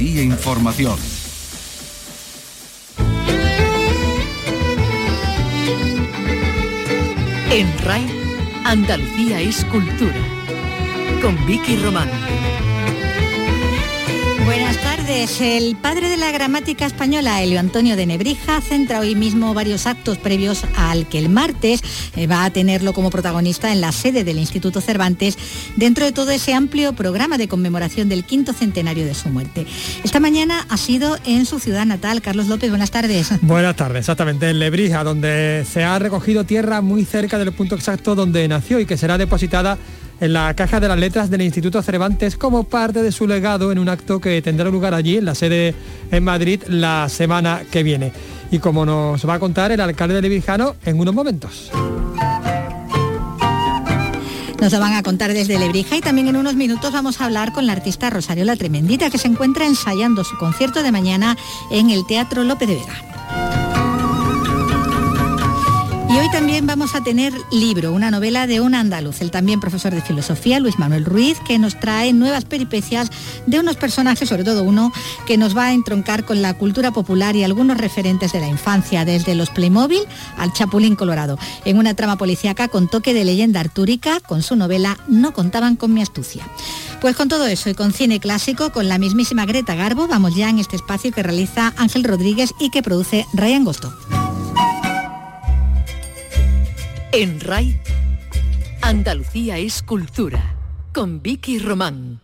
Andalucía Información. En RAI, Andalucía es cultura. Con Vicky Román. Buenas tardes. El padre de la gramática española, Elio Antonio de Nebrija, centra hoy mismo varios actos previos al que el martes eh, va a tenerlo como protagonista en la sede del Instituto Cervantes, dentro de todo ese amplio programa de conmemoración del quinto centenario de su muerte. Esta mañana ha sido en su ciudad natal. Carlos López, buenas tardes. Buenas tardes, exactamente, en Lebrija, donde se ha recogido tierra muy cerca del punto exacto donde nació y que será depositada en la Caja de las Letras del Instituto Cervantes como parte de su legado en un acto que tendrá lugar allí, en la sede en Madrid, la semana que viene. Y como nos va a contar el alcalde de Lebrijano en unos momentos. Nos lo van a contar desde Lebrija y también en unos minutos vamos a hablar con la artista Rosario La Tremendita que se encuentra ensayando su concierto de mañana en el Teatro López de Vega. Y hoy también vamos a tener libro, una novela de un andaluz, el también profesor de filosofía, Luis Manuel Ruiz, que nos trae nuevas peripecias de unos personajes, sobre todo uno, que nos va a entroncar con la cultura popular y algunos referentes de la infancia, desde los Playmobil al Chapulín Colorado, en una trama policíaca con toque de leyenda artúrica, con su novela No contaban con mi astucia. Pues con todo eso y con cine clásico, con la mismísima Greta Garbo, vamos ya en este espacio que realiza Ángel Rodríguez y que produce Ryan Gosto. En RAI, Andalucía es cultura. Con Vicky Román.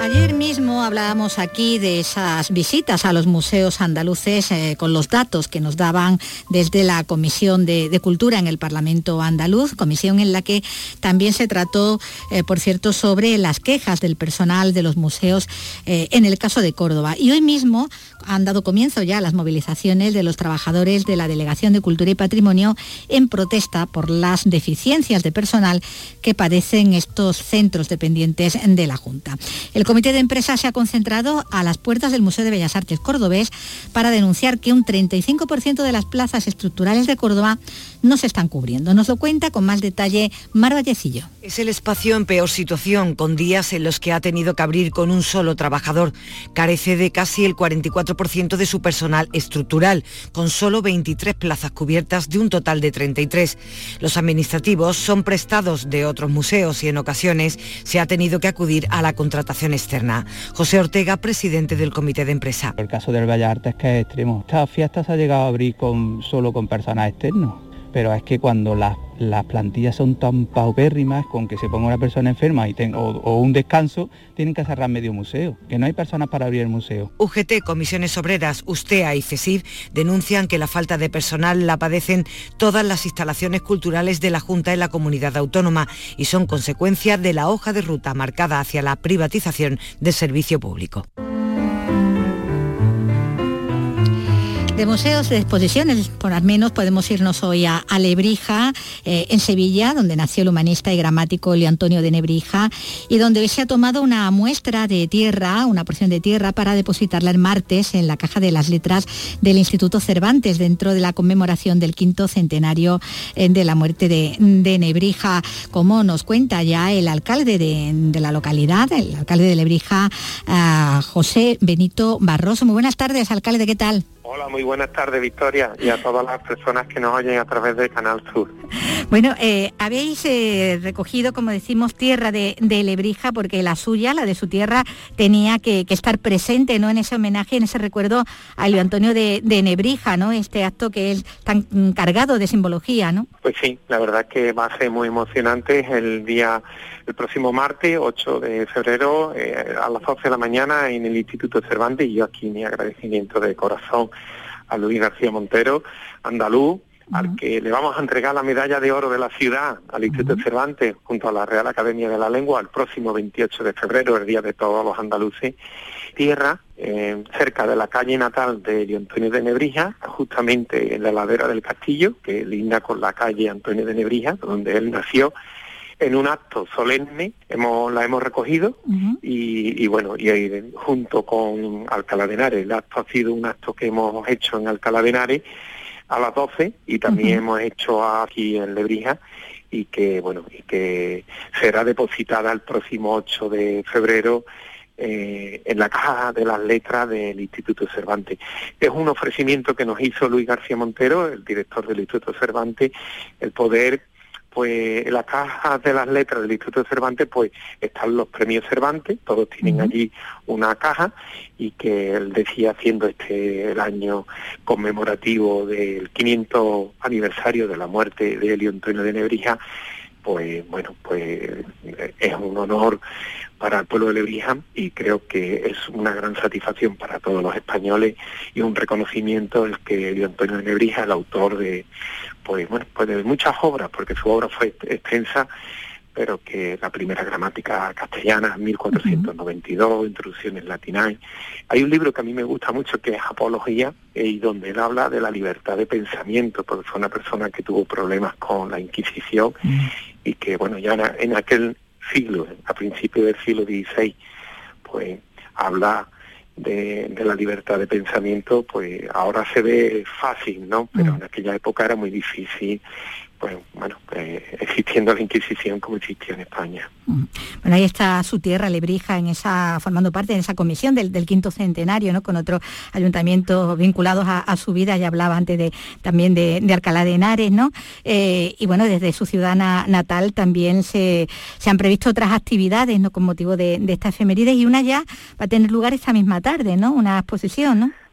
Ayer mismo hablábamos aquí de esas visitas a los museos andaluces eh, con los datos que nos daban desde la Comisión de, Cultura en el Parlamento andaluz, comisión en la que también se trató, eh, por cierto, sobre las quejas del personal de los museos eh, en el caso de Córdoba. Y hoy mismo han dado comienzo ya las movilizaciones de los trabajadores de la Delegación de Cultura y Patrimonio en protesta por las deficiencias de personal que padecen estos centros dependientes de la Junta. El Comité de Empresa se ha concentrado a las puertas del Museo de Bellas Artes Cordobés para denunciar que un 35% de las plazas estructurales de Córdoba no se están cubriendo. Nos lo cuenta con más detalle Mar Vallecillo. Es el espacio en peor situación, con días en los que ha tenido que abrir con un solo trabajador. Carece de casi el 44% de su personal estructural, con solo 23 plazas cubiertas de un total de 33. Los administrativos son prestados de otros museos y en ocasiones se ha tenido que acudir a la contratación externa. José Ortega, presidente del comité de empresa. El caso del Bellas Artes que es extremo. Esta fiesta se ha llegado a abrir con, solo con personal externo pero es que cuando las, las plantillas son tan paupérrimas, con que se ponga una persona enferma o, un descanso, tienen que cerrar medio museo, que no hay personas para abrir el museo. UGT, Comisiones Obreras, USTEA y CESIF denuncian que la falta de personal la padecen todas las instalaciones culturales de la Junta en la comunidad autónoma y son consecuencia de la hoja de ruta marcada hacia la privatización del servicio público. De museos, de exposiciones, por al menos podemos irnos hoy a, Lebrija, eh, en Sevilla, donde nació el humanista y gramático Leo Antonio de Nebrija, y donde hoy se ha tomado una muestra de tierra, una porción de tierra, para depositarla el martes en la caja de las letras del Instituto Cervantes, dentro de la conmemoración del quinto centenario eh, de la muerte de, de Nebrija, como nos cuenta ya el alcalde de, de la localidad, el alcalde de Lebrija, ah, José Benito Barroso. Muy buenas tardes, alcalde, ¿qué tal? Hola, muy buenas tardes, Victoria, y a todas las personas que nos oyen a través de Canal Sur. Bueno, eh, habéis eh, recogido, como decimos, tierra de, de Lebrija, porque la suya, la de su tierra, tenía que, que estar presente ¿no? en ese homenaje, en ese recuerdo a Leo Antonio de, de Nebrija, ¿no? este acto que es tan cargado de simbología. ¿no? Pues sí, la verdad que va a ser muy emocionante el día, el próximo martes, 8 de febrero, eh, a las 12 de la mañana en el Instituto Cervantes, y yo aquí mi agradecimiento de corazón a Luis García Montero, andaluz, al que le vamos a entregar la medalla de oro de la ciudad al Instituto Cervantes junto a la Real Academia de la Lengua el próximo 28 de febrero, el día de todos los andaluces. Tierra, eh, cerca de la calle natal de Antonio de Nebrija, justamente en la ladera del castillo, que linda con la calle Antonio de Nebrija, donde él nació, en un acto solemne hemos, la hemos recogido y, y bueno, y ahí, junto con Alcalá de Henares, el acto ha sido un acto que hemos hecho en Alcalá de Henares a las 12 y también hemos hecho aquí en Lebrija y que bueno y que será depositada el próximo 8 de febrero eh, en la caja de las letras del Instituto Cervantes. Es un ofrecimiento que nos hizo Luis García Montero, el director del Instituto Cervantes, el poder pues en la caja de las letras del Instituto Cervantes pues están los premios Cervantes, todos tienen allí una caja y que él decía siendo este el año conmemorativo del 500 aniversario de la muerte de Elio Antonio de Nebrija, pues bueno, pues es un honor para el pueblo de Lebrija y creo que es una gran satisfacción para todos los españoles y un reconocimiento el que Elio Antonio de Nebrija, el autor de pues bueno, pues de muchas obras, porque su obra fue extensa, pero que la primera gramática castellana, 1492, introducciones latinae. Hay un libro que a mí me gusta mucho que es Apología, eh, y donde él habla de la libertad de pensamiento, porque fue una persona que tuvo problemas con la Inquisición y que, bueno, ya en aquel siglo, a principios del siglo XVI, pues habla de, la libertad de pensamiento, pues ahora se ve fácil, ¿no? Pero mm. en aquella época era muy difícil pues bueno, pues, existiendo la Inquisición como existía en España. Bueno, ahí está su tierra, Lebrija, en esa, formando parte de esa comisión del, quinto centenario, ¿no? Con otros ayuntamientos vinculados a, su vida, ya hablaba antes de, también de, Alcalá de Henares, ¿no? Eh, y bueno, desde su ciudad natal también se, han previsto otras actividades, ¿no? Con motivo de, de estas efemérides y una ya va a tener lugar esta misma tarde, ¿no? Una exposición, ¿no?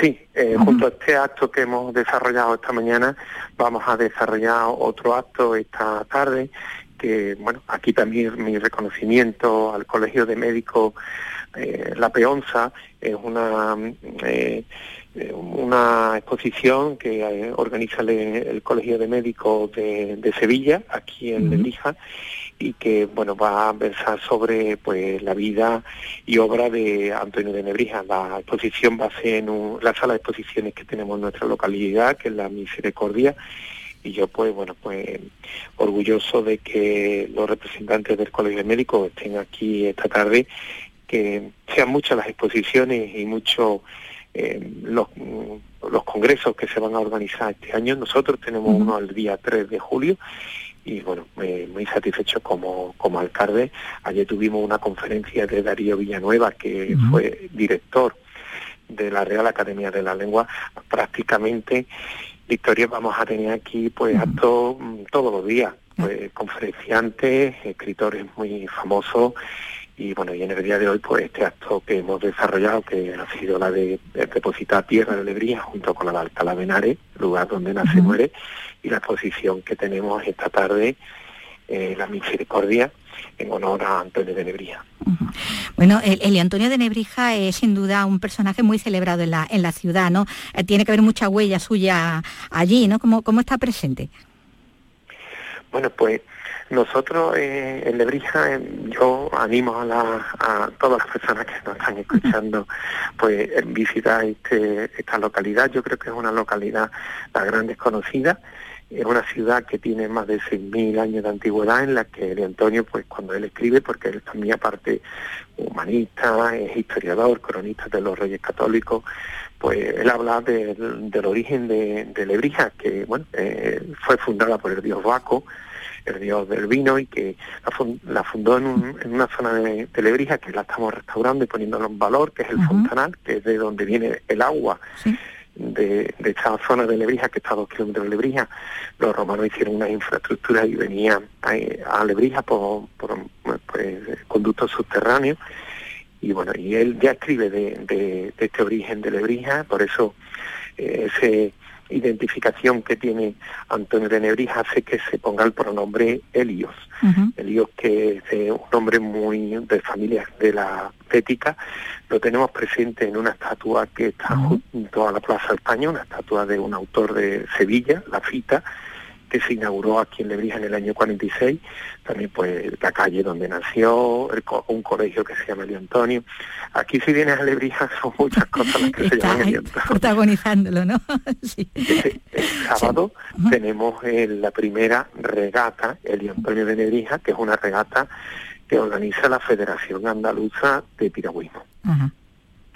Sí, eh, junto a este acto que hemos desarrollado esta mañana, vamos a desarrollar otro acto esta tarde, que, bueno, aquí también mi reconocimiento al Colegio de Médicos eh, La Peonza, es una, eh, una exposición que organiza el, Colegio de Médicos de, Sevilla, aquí en Lelija, y que bueno va a versar sobre pues la vida y obra de Antonio de Nebrija. La exposición va a ser en la sala de exposiciones que tenemos en nuestra localidad, que es la Misericordia, y yo pues bueno pues orgulloso de que los representantes del Colegio de Médicos estén aquí esta tarde, que sean muchas las exposiciones y muchos eh, los, los congresos que se van a organizar este año. Nosotros tenemos uno el día 3 de julio y bueno, muy satisfecho como, como alcalde. Ayer tuvimos una conferencia de Darío Villanueva, que fue director de la Real Academia de la Lengua. Prácticamente, Victoria, vamos a tener aquí pues actos mm, todos los días, pues, conferenciantes, escritores muy famosos y bueno, y en el día de hoy, pues este acto que hemos desarrollado, que ha sido la de, depositar tierra de alegría junto con la de Alcalá de lugar donde nace y muere, y la exposición que tenemos esta tarde, eh, La Misericordia, en honor a Antonio de Nebrija. Bueno, el, Antonio de Nebrija es sin duda un personaje muy celebrado en la, en la ciudad, ¿no? Eh, tiene que haber mucha huella suya allí, ¿no? ¿Cómo, cómo está presente? Bueno, pues nosotros eh, en Lebrija, yo animo a, todas las personas que nos están escuchando, pues visitar este, esta localidad. Yo creo que es una localidad la gran desconocida. Es una ciudad que tiene más de 6.000 años de antigüedad en la que de Antonio, pues cuando él escribe, porque él también aparte humanista, es historiador, cronista de los reyes católicos, pues él habla del origen de, Lebrija, que bueno, eh, fue fundada por el dios Baco, el dios del vino y que la, fundó en, una zona de, Lebrija que la estamos restaurando y poniéndolo en valor, que es el Fontanal, que es de donde viene el agua. De, esta zona de Lebrija, que está a dos kilómetros de Lebrija, los romanos hicieron una infraestructura y venían a, Lebrija por, pues, conductos subterráneos. Y bueno, y él ya escribe de, este origen de Lebrija, por eso eh, ese identificación que tiene Antonio de Nebrija hace que se ponga el pronombre Helios. Helios que es un nombre muy de familia de la ética, lo tenemos presente en una estatua que está junto a la Plaza España, una estatua de un autor de Sevilla, La Fita, que se inauguró aquí en Lebrija en el año 46, también pues la calle donde nació, un colegio que se llama El Antonio. Aquí si vienes a Lebrija son muchas cosas las que se llaman El Antonio. Protagonizándolo, ¿no? sí. el sábado tenemos eh, la primera regata, El Antonio de Lebrija, que es una regata que organiza la Federación Andaluza de Piragüismo.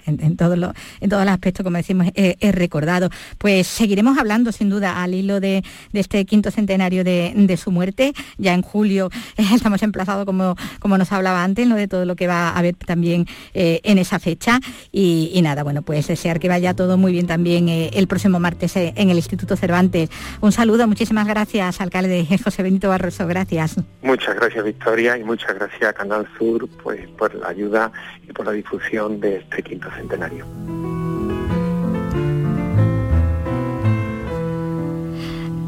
En, todo lo, en todos los aspectos, como decimos, es recordado. Pues seguiremos hablando sin duda al hilo de, este quinto centenario de, su muerte. Ya en julio estamos emplazados, como, como nos hablaba antes, ¿no? de todo lo que va a haber también en esa fecha. Y, nada, bueno, pues desear que vaya todo muy bien también el próximo martes en el Instituto Cervantes. Un saludo, muchísimas gracias, alcalde José Benito Barroso, gracias. Muchas gracias, Victoria, y muchas gracias a Canal Sur pues, por la ayuda y por la difusión de este quinto centenario. Centenario.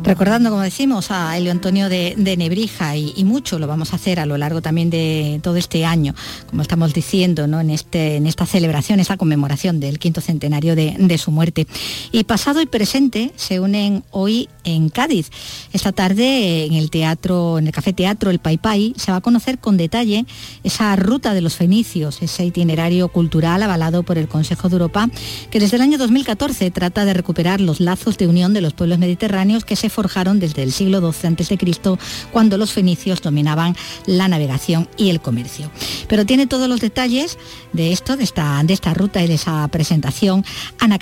Recordando, como decimos, a Elio Antonio de, Nebrija y, mucho lo vamos a hacer a lo largo también de todo este año, como estamos diciendo, ¿no? en, este, en esta celebración, esa conmemoración del quinto centenario de, su muerte. Y pasado y presente se unen hoy en Cádiz. Esta tarde en el teatro, en el Café Teatro El Pai se va a conocer con detalle esa ruta de los fenicios, ese itinerario cultural avalado por el Consejo de Europa, que desde el año 2014 trata de recuperar los lazos de unión de los pueblos mediterráneos que se forjaron desde el siglo XII a.C., cuando los fenicios dominaban la navegación y el comercio. Pero tiene todos los detalles de esto, de esta, de esta ruta y de esa presentación, Ana.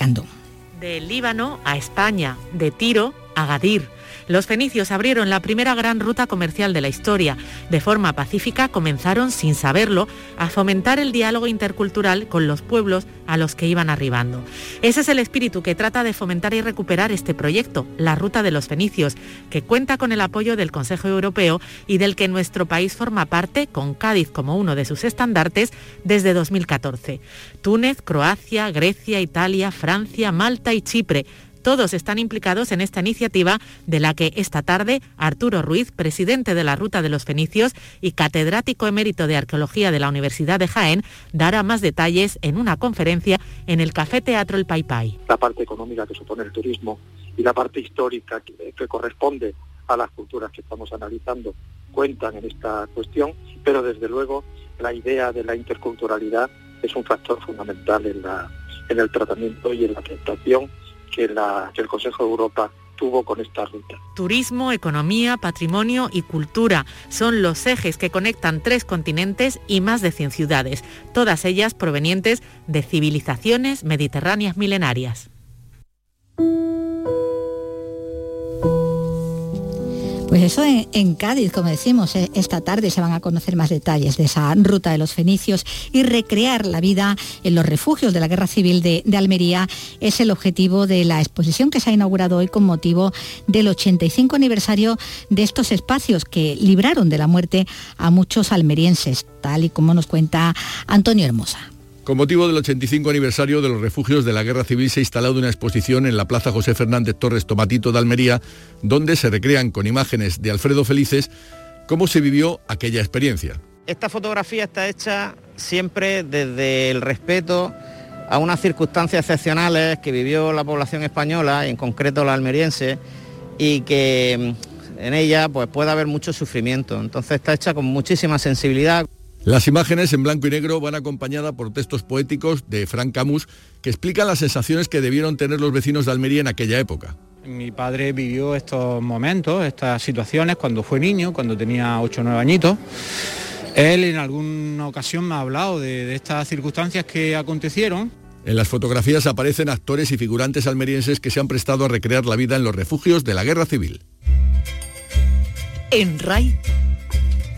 De Líbano a España, de Tiro a Gadir los fenicios abrieron la primera gran ruta comercial de la historia. De forma pacífica comenzaron, sin saberlo, a fomentar el diálogo intercultural con los pueblos a los que iban arribando. Ese es el espíritu que trata de fomentar y recuperar este proyecto, la Ruta de los Fenicios, que cuenta con el apoyo del Consejo Europeo y del que nuestro país forma parte, con Cádiz como uno de sus estandartes, desde 2014. Túnez, Croacia, Grecia, Italia, Francia, Malta y Chipre todos están implicados en esta iniciativa de la que esta tarde Arturo Ruiz, presidente de la Ruta de los Fenicios y catedrático emérito de Arqueología de la Universidad de Jaén, dará más detalles en una conferencia en el Café Teatro El Pai La parte económica que supone el turismo y la parte histórica que, corresponde a las culturas que estamos analizando cuentan en esta cuestión, pero desde luego la idea de la interculturalidad es un factor fundamental en, en el tratamiento y en la aceptación que, el Consejo de Europa tuvo con esta ruta. Turismo, economía, patrimonio y cultura son los ejes que conectan tres continentes y más de 100 ciudades, todas ellas provenientes de civilizaciones mediterráneas milenarias. Pues eso en, Cádiz, como decimos, eh, esta tarde se van a conocer más detalles de esa ruta de los fenicios y recrear la vida en los refugios de la Guerra Civil de, Almería es el objetivo de la exposición que se ha inaugurado hoy con motivo del 85 aniversario de estos espacios que libraron de la muerte a muchos almerienses, tal y como nos cuenta Antonio Hermosa. Con motivo del 85 aniversario de los refugios de la Guerra Civil se ha instalado una exposición en la Plaza José Fernández Torres Tomatito de Almería, donde se recrean con imágenes de Alfredo Felices cómo se vivió aquella experiencia. Esta fotografía está hecha siempre desde el respeto a unas circunstancias excepcionales que vivió la población española, en concreto la almeriense, y que mm, en ella pues, puede haber mucho sufrimiento. Entonces está hecha con muchísima sensibilidad. Las imágenes en blanco y negro van acompañadas por textos poéticos de Frank Camus que explican las sensaciones que debieron tener los vecinos de Almería en aquella época. Mi padre vivió estos momentos, estas situaciones cuando fue niño, cuando tenía 8 o 9 añitos. Él en alguna ocasión me ha hablado de, de estas circunstancias que acontecieron. En las fotografías aparecen actores y figurantes almerienses que se han prestado a recrear la vida en los refugios de la guerra civil. En RAI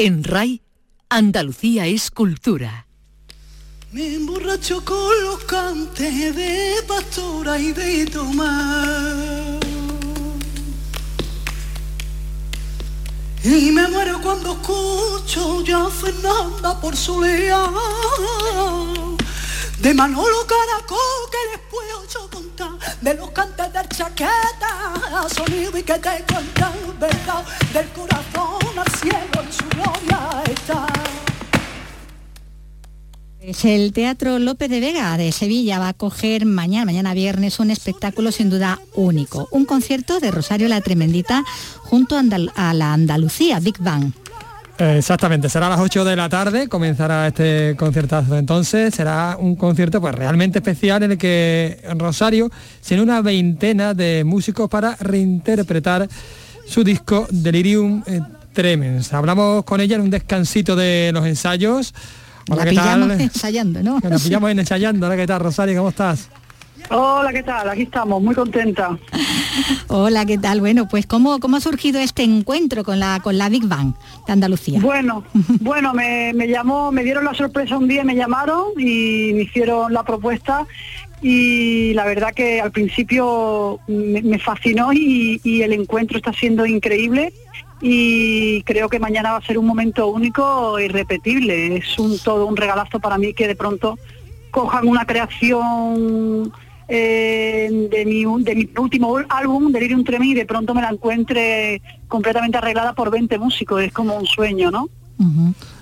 En RAI, Andalucía es cultura. Me emborracho con los cantes de pastora y de tomar. Y me muero cuando escucho ya Fernanda por su de Manolo Caracol que después ocho contar de los cantes del chaqueta sonido y que te cuentan verdad del corazón Es el Teatro López de Vega de Sevilla va a acoger mañana, mañana viernes, un espectáculo sin duda único. Un concierto de Rosario la Tremendita junto a, la Andalucía, Big Bang. Exactamente, será a las 8 de la tarde, comenzará este conciertazo. Entonces será un concierto pues realmente especial en el que Rosario tiene una veintena de músicos para reinterpretar su disco Delirium eh, Tremens. Hablamos con ella en un descansito de los ensayos. Hola, la pillamos ensayando, ¿no? la pillamos ensayando. Hola, ¿qué tal, Rosario? ¿Cómo estás? Hola, ¿qué tal? Aquí estamos, muy contenta. Hola, ¿qué tal? Bueno, pues ¿cómo, cómo ha surgido este encuentro con la, con la Big Bang de Andalucía? Bueno, bueno, me, llamó, me dieron la sorpresa un día, me llamaron y me hicieron la propuesta y la verdad que al principio me, fascinó y, y, el encuentro está siendo increíble y creo que mañana va a ser un momento único e irrepetible. Es un todo un regalazo para mí que de pronto cojan una creación eh, de, mi, de mi último álbum, Delirium Tremens, y de pronto me la encuentre completamente arreglada por 20 músicos. Es como un sueño, ¿no?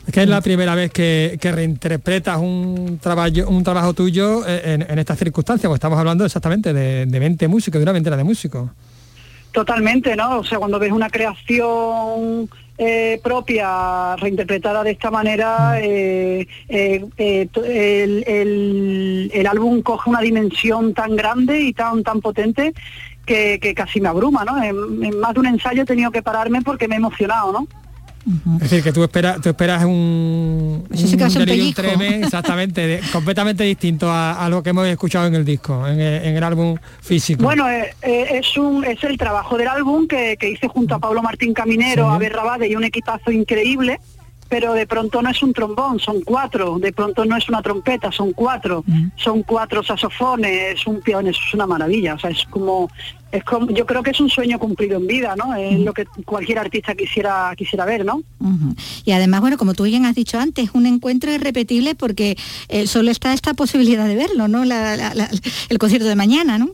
Es que es la primera vez que, reinterpretas un trabajo, un trabajo tuyo en, estas circunstancias, porque estamos hablando exactamente de, de 20 músicos, de una veintena de músicos. Totalmente, ¿no? O sea, cuando ves una creación eh, propia reinterpretada de esta manera, eh, eh, el, álbum coge una dimensión tan grande y tan tan potente que, casi me abruma, ¿no? en, más de un ensayo he tenido que pararme porque me he emocionado, ¿no? Es decir, que tú esperas, tú esperas un, un, exactamente, completamente distinto a, lo que hemos escuchado en el disco, en, el álbum físico. Bueno, eh, eh, es un es el trabajo del álbum que, hice junto a Pablo Martín Caminero, a Rabade y un equipazo increíble pero de pronto no es un trombón, son cuatro, de pronto no es una trompeta, son cuatro, son cuatro saxofones, es un piano, es una maravilla, o sea, es como, es como, yo creo que es un sueño cumplido en vida, ¿no? Es lo que cualquier artista quisiera, quisiera ver, ¿no? Y además, bueno, como tú bien has dicho antes, un encuentro irrepetible porque eh, solo está esta posibilidad de verlo, ¿no? el concierto de mañana, ¿no?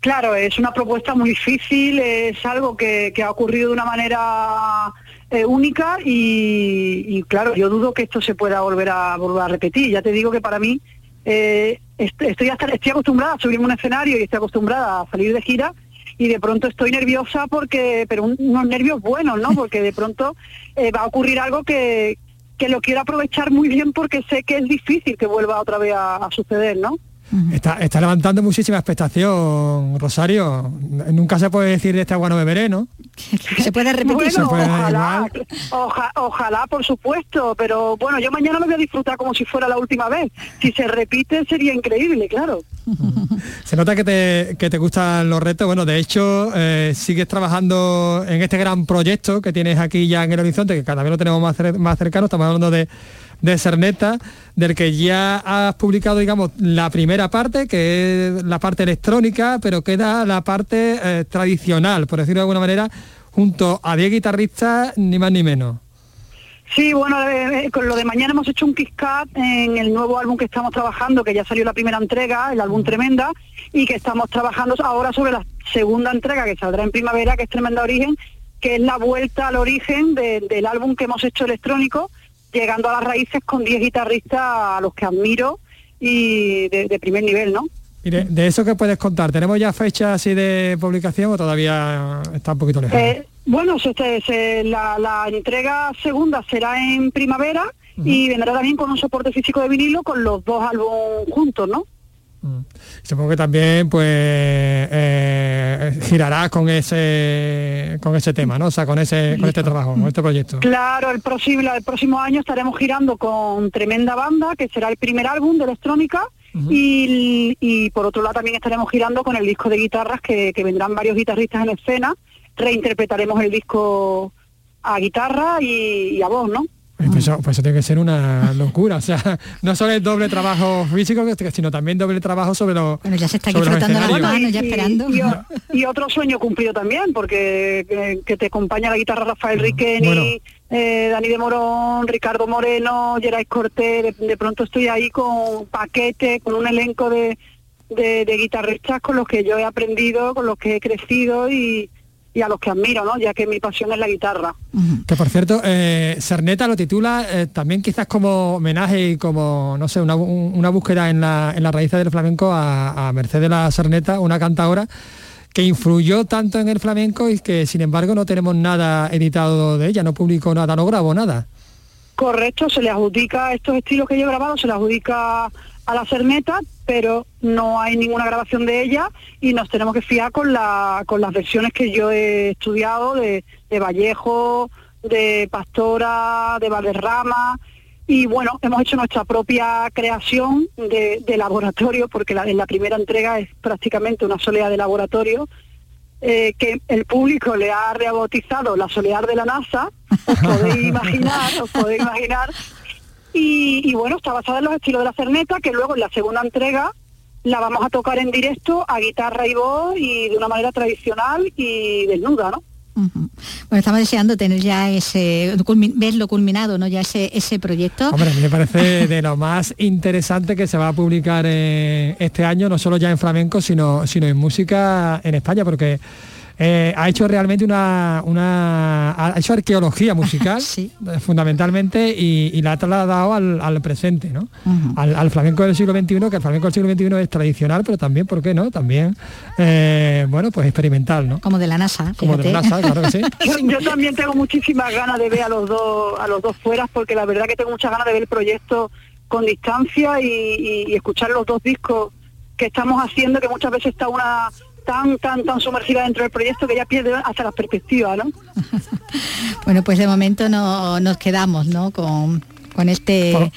Claro, es una propuesta muy difícil, es algo que, que ha ocurrido de una manera eh, única y, claro, yo dudo que esto se pueda volver a volver a repetir. Ya te digo que para mí eh, estoy, estoy acostumbrada a subirme un escenario y estoy acostumbrada a salir de gira y de pronto estoy nerviosa porque, pero unos nervios buenos, ¿no? Porque de pronto eh, va a ocurrir algo que, que lo quiero aprovechar muy bien porque sé que es difícil que vuelva otra vez a suceder, ¿no? Está, está, levantando muchísima expectación, Rosario. Nunca se puede decir de este agua no beberé, ¿no? se puede repetir. ojalá, ojalá, por supuesto, pero bueno, yo mañana lo voy a disfrutar como si fuera la última vez. Si se repite sería increíble, claro. Se nota que te, que te gustan los retos. Bueno, de hecho, eh, sigues trabajando en este gran proyecto que tienes aquí ya en el horizonte, que cada vez lo tenemos más, más cercano. Estamos hablando de de Cerneta, del que ya has publicado, digamos, la primera parte, que es la parte electrónica, pero queda la parte eh, tradicional, por decirlo de alguna manera, junto a 10 guitarristas, ni más ni menos. Sí, bueno, eh, con lo de mañana hemos hecho un kick en el nuevo álbum que estamos trabajando, que ya salió la primera entrega, el álbum Tremenda, y que estamos trabajando ahora sobre la segunda entrega que saldrá en primavera, que es Tremenda Origen, que es la vuelta al origen del álbum que hemos hecho electrónico, llegando a las raíces con 10 guitarristas a los que admiro y de, primer nivel, ¿no? Mire, de eso que puedes contar, ¿tenemos ya fecha así de publicación o todavía está un poquito lejos? Eh, bueno, la, entrega segunda será en primavera y vendrá también con un soporte físico de vinilo con los dos álbumes juntos, ¿no? Mm. Supongo que también pues eh, girarás con ese con ese tema, ¿no? O sea, con ese con este trabajo, con este proyecto. Claro, el próximo el próximo año estaremos girando con Tremenda Banda, que será el primer álbum de electrónica. y, por otro lado también estaremos girando con el disco de guitarras que, vendrán varios guitarristas en escena, reinterpretaremos el disco a guitarra y a voz, ¿no? Pues eso, pues eso, tiene que ser una locura. O sea, no solo el doble trabajo físico, sino también doble trabajo sobre los. Bueno, ya se está disfrutando la mano, ya esperando. Y, otro sueño cumplido también, porque que, te acompaña la guitarra Rafael Riqueni, eh, Dani de Morón, Ricardo Moreno, Geray Cortés. De, pronto estoy ahí con paquete, con un elenco de, de, guitarristas con los que yo he aprendido, con los que he crecido y, y a los que admiro, ¿no? ya que mi pasión es la guitarra. Que por cierto, eh, Cerneta lo titula eh, también quizás como homenaje y como, no sé, una, una búsqueda en la, en la raíz del flamenco a, a Mercedes la Cerneta, una cantadora que influyó tanto en el flamenco y que sin embargo no tenemos nada editado de ella, no publicó nada, no grabó nada. Correcto, se le adjudica estos estilos que yo he grabado, se le adjudica a la Cerneta, pero no hay ninguna grabación de ella y nos tenemos que fiar con, la, con las versiones que yo he estudiado de, de Vallejo, de Pastora, de Valderrama. Y bueno, hemos hecho nuestra propia creación de, de laboratorio porque la, en la primera entrega es prácticamente una soleá de laboratorio eh, que el público le ha rebautizado la solear de la NASA, os podéis imaginar, os podéis imaginar, y, y bueno, está basada en los estilos de la cerneta, que luego en la segunda entrega la vamos a tocar en directo a guitarra y voz y de una manera tradicional y desnuda, ¿no? Bueno, estamos deseando tener ya ese, culmi- verlo culminado, ¿no? Ya ese, ese proyecto. Hombre, a mí me parece de lo más interesante que se va a publicar eh, este año, no solo ya en flamenco, sino, sino en música en España, porque eh, ha hecho realmente una, una ha hecho arqueología musical eh, fundamentalmente y, y la ha trasladado al, al presente, ¿no? al, al flamenco del siglo XXI, que el flamenco del siglo XXI es tradicional, pero también, ¿por qué no? También, eh, bueno, pues experimental, ¿no? Como de la NASA. Como de la. NASA, claro que sí. Yo, yo también tengo muchísimas ganas de ver a los dos a los dos fueras porque la verdad que tengo muchas ganas de ver el proyecto con distancia y, y- y escuchar los dos discos que estamos haciendo que muchas veces está una tan tan tan sumergida dentro del proyecto que ya pierde hasta la perspectiva, ¿no? Bueno, pues de momento no, nos quedamos, ¿no? Con, con este Por-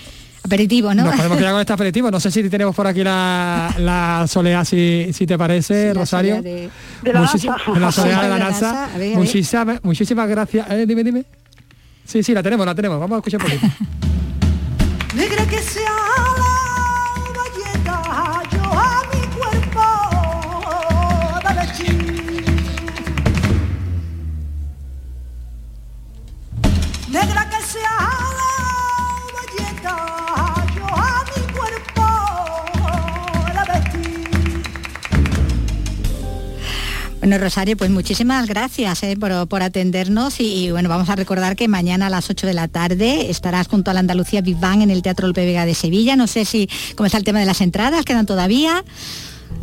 aperitivo, ¿no? Nos podemos quedar con este aperitivo. No sé si tenemos por aquí la, la soleá, si, si te parece, Rosario. de- De la NASA. la soleá de la De la NASA. Muchísimas, muchísimas gracias. Eh, dime, dime. Sí, sí, la tenemos, la tenemos. Vamos a escuchar un poquito. Negra que sea Bueno, Rosario, pues muchísimas gracias eh, por, por atendernos y, y, bueno, vamos a recordar que mañana a las 8 de la tarde estarás junto a la Andalucía Big Bang en el Teatro Lope Vega de Sevilla. No sé si cómo está el tema de las entradas, ¿quedan todavía?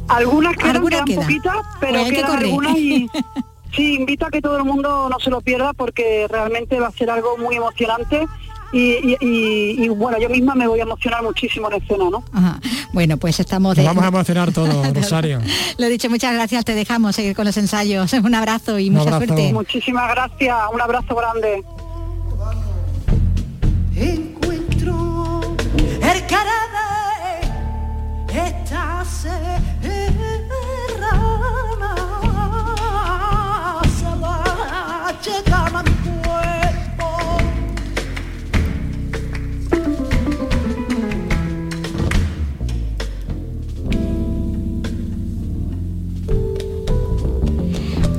Algunas quedan, Alguna quedan queda. poquitas, pero Pues hay que quedan correr. algunas y sí, invito a que todo el mundo no se lo pierda porque realmente va a ser algo muy emocionante y, y- y- y, bueno, yo misma me voy a emocionar muchísimo en escena, ¿no? Ajá. Bueno, pues estamos de... Nos vamos a emocionar todos, Rosario. Lo dicho, muchas gracias, te dejamos seguir con los ensayos. Un abrazo y Un mucha abrazo. suerte. Muchísimas gracias, un abrazo grande. encuentro el cara de esta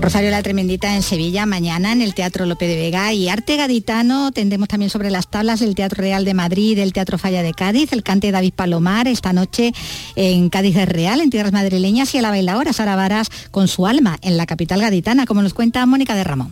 Rosario La Tremendita en Sevilla, mañana en el Teatro Lope de Vega. Y Arte Gaditano tendremos también sobre las tablas del Teatro Real de Madrid, del Teatro Falla de Cádiz, el cante de David Palomar esta noche en Cádiz es Real, en tierras madrileñas y a la bailadora Sara Varas con su alma en la capital gaditana, como nos cuenta Mónica de Ramón.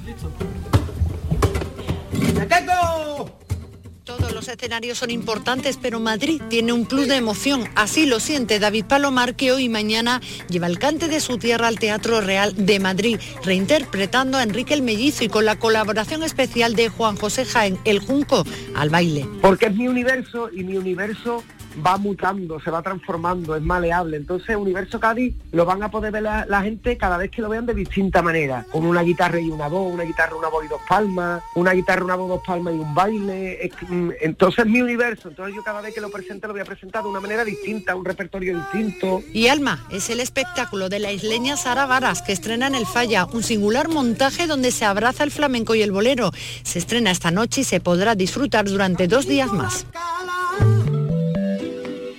Los escenarios son importantes, pero Madrid tiene un plus de emoción. Así lo siente David Palomar, que hoy y mañana lleva el cante de su tierra al Teatro Real de Madrid, reinterpretando a Enrique el Mellizo y con la colaboración especial de Juan José Jaén, el Junco, al baile. Porque es mi universo y mi universo va mutando, se va transformando, es maleable. Entonces, Universo Cádiz lo van a poder ver la, la gente cada vez que lo vean de distinta manera, con una guitarra y una voz, una guitarra, una voz y dos palmas, una guitarra, una voz, dos palmas y un baile. Mm, entonces, mi universo. Entonces, yo cada vez que lo presente lo voy a presentar de una manera distinta, un repertorio distinto. Y Alma es el espectáculo de la isleña Sara Varas, que estrena en el Falla, un singular montaje donde se abraza el flamenco y el bolero. Se estrena esta noche y se podrá disfrutar durante dos días más.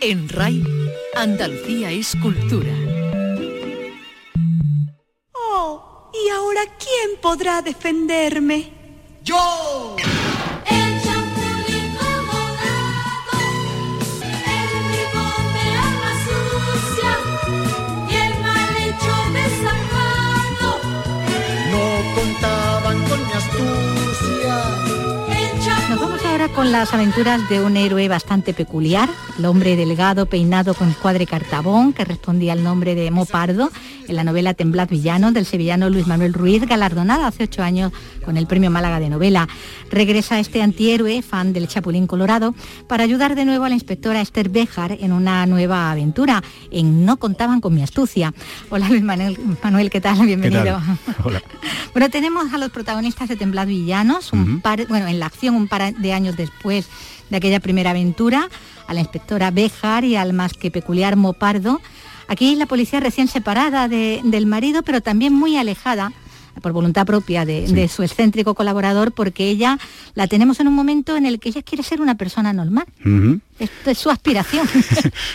En RAI, Andalucía es cultura. Oh, ¿y ahora quién podrá defenderme? ¡Yo! Con las aventuras de un héroe bastante peculiar, el hombre delgado peinado con cuadre cartabón, que respondía al nombre de Mopardo, en la novela Temblad Villano del sevillano Luis Manuel Ruiz, galardonada hace ocho años con el Premio Málaga de Novela. Regresa este antihéroe, fan del Chapulín Colorado, para ayudar de nuevo a la inspectora Esther Béjar en una nueva aventura, en No contaban con mi astucia. Hola Luis Manuel, Manuel ¿qué tal? Bienvenido. Hola. bueno, tenemos a los protagonistas de Temblad Villanos, un par, bueno, en la acción un par de años después de aquella primera aventura, a la inspectora Béjar y al más que peculiar Mopardo. Aquí la policía recién separada de- del marido, pero también muy alejada por voluntad propia de, de su excéntrico colaborador, porque ella la tenemos en un momento en el que ella quiere ser una persona normal. Esto es su aspiración.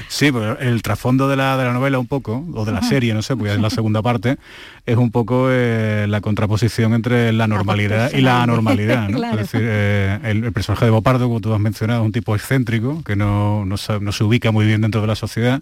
Sí, pero el trasfondo de la, de la novela un poco, o de la Ajá. serie, no sé, porque es la segunda parte, es un poco eh, la contraposición entre la normalidad y la anormalidad. ¿no? Claro. Es decir, eh, el, el personaje de Bopardo, como tú has mencionado, es un tipo excéntrico, que no, no, no se ubica muy bien dentro de la sociedad,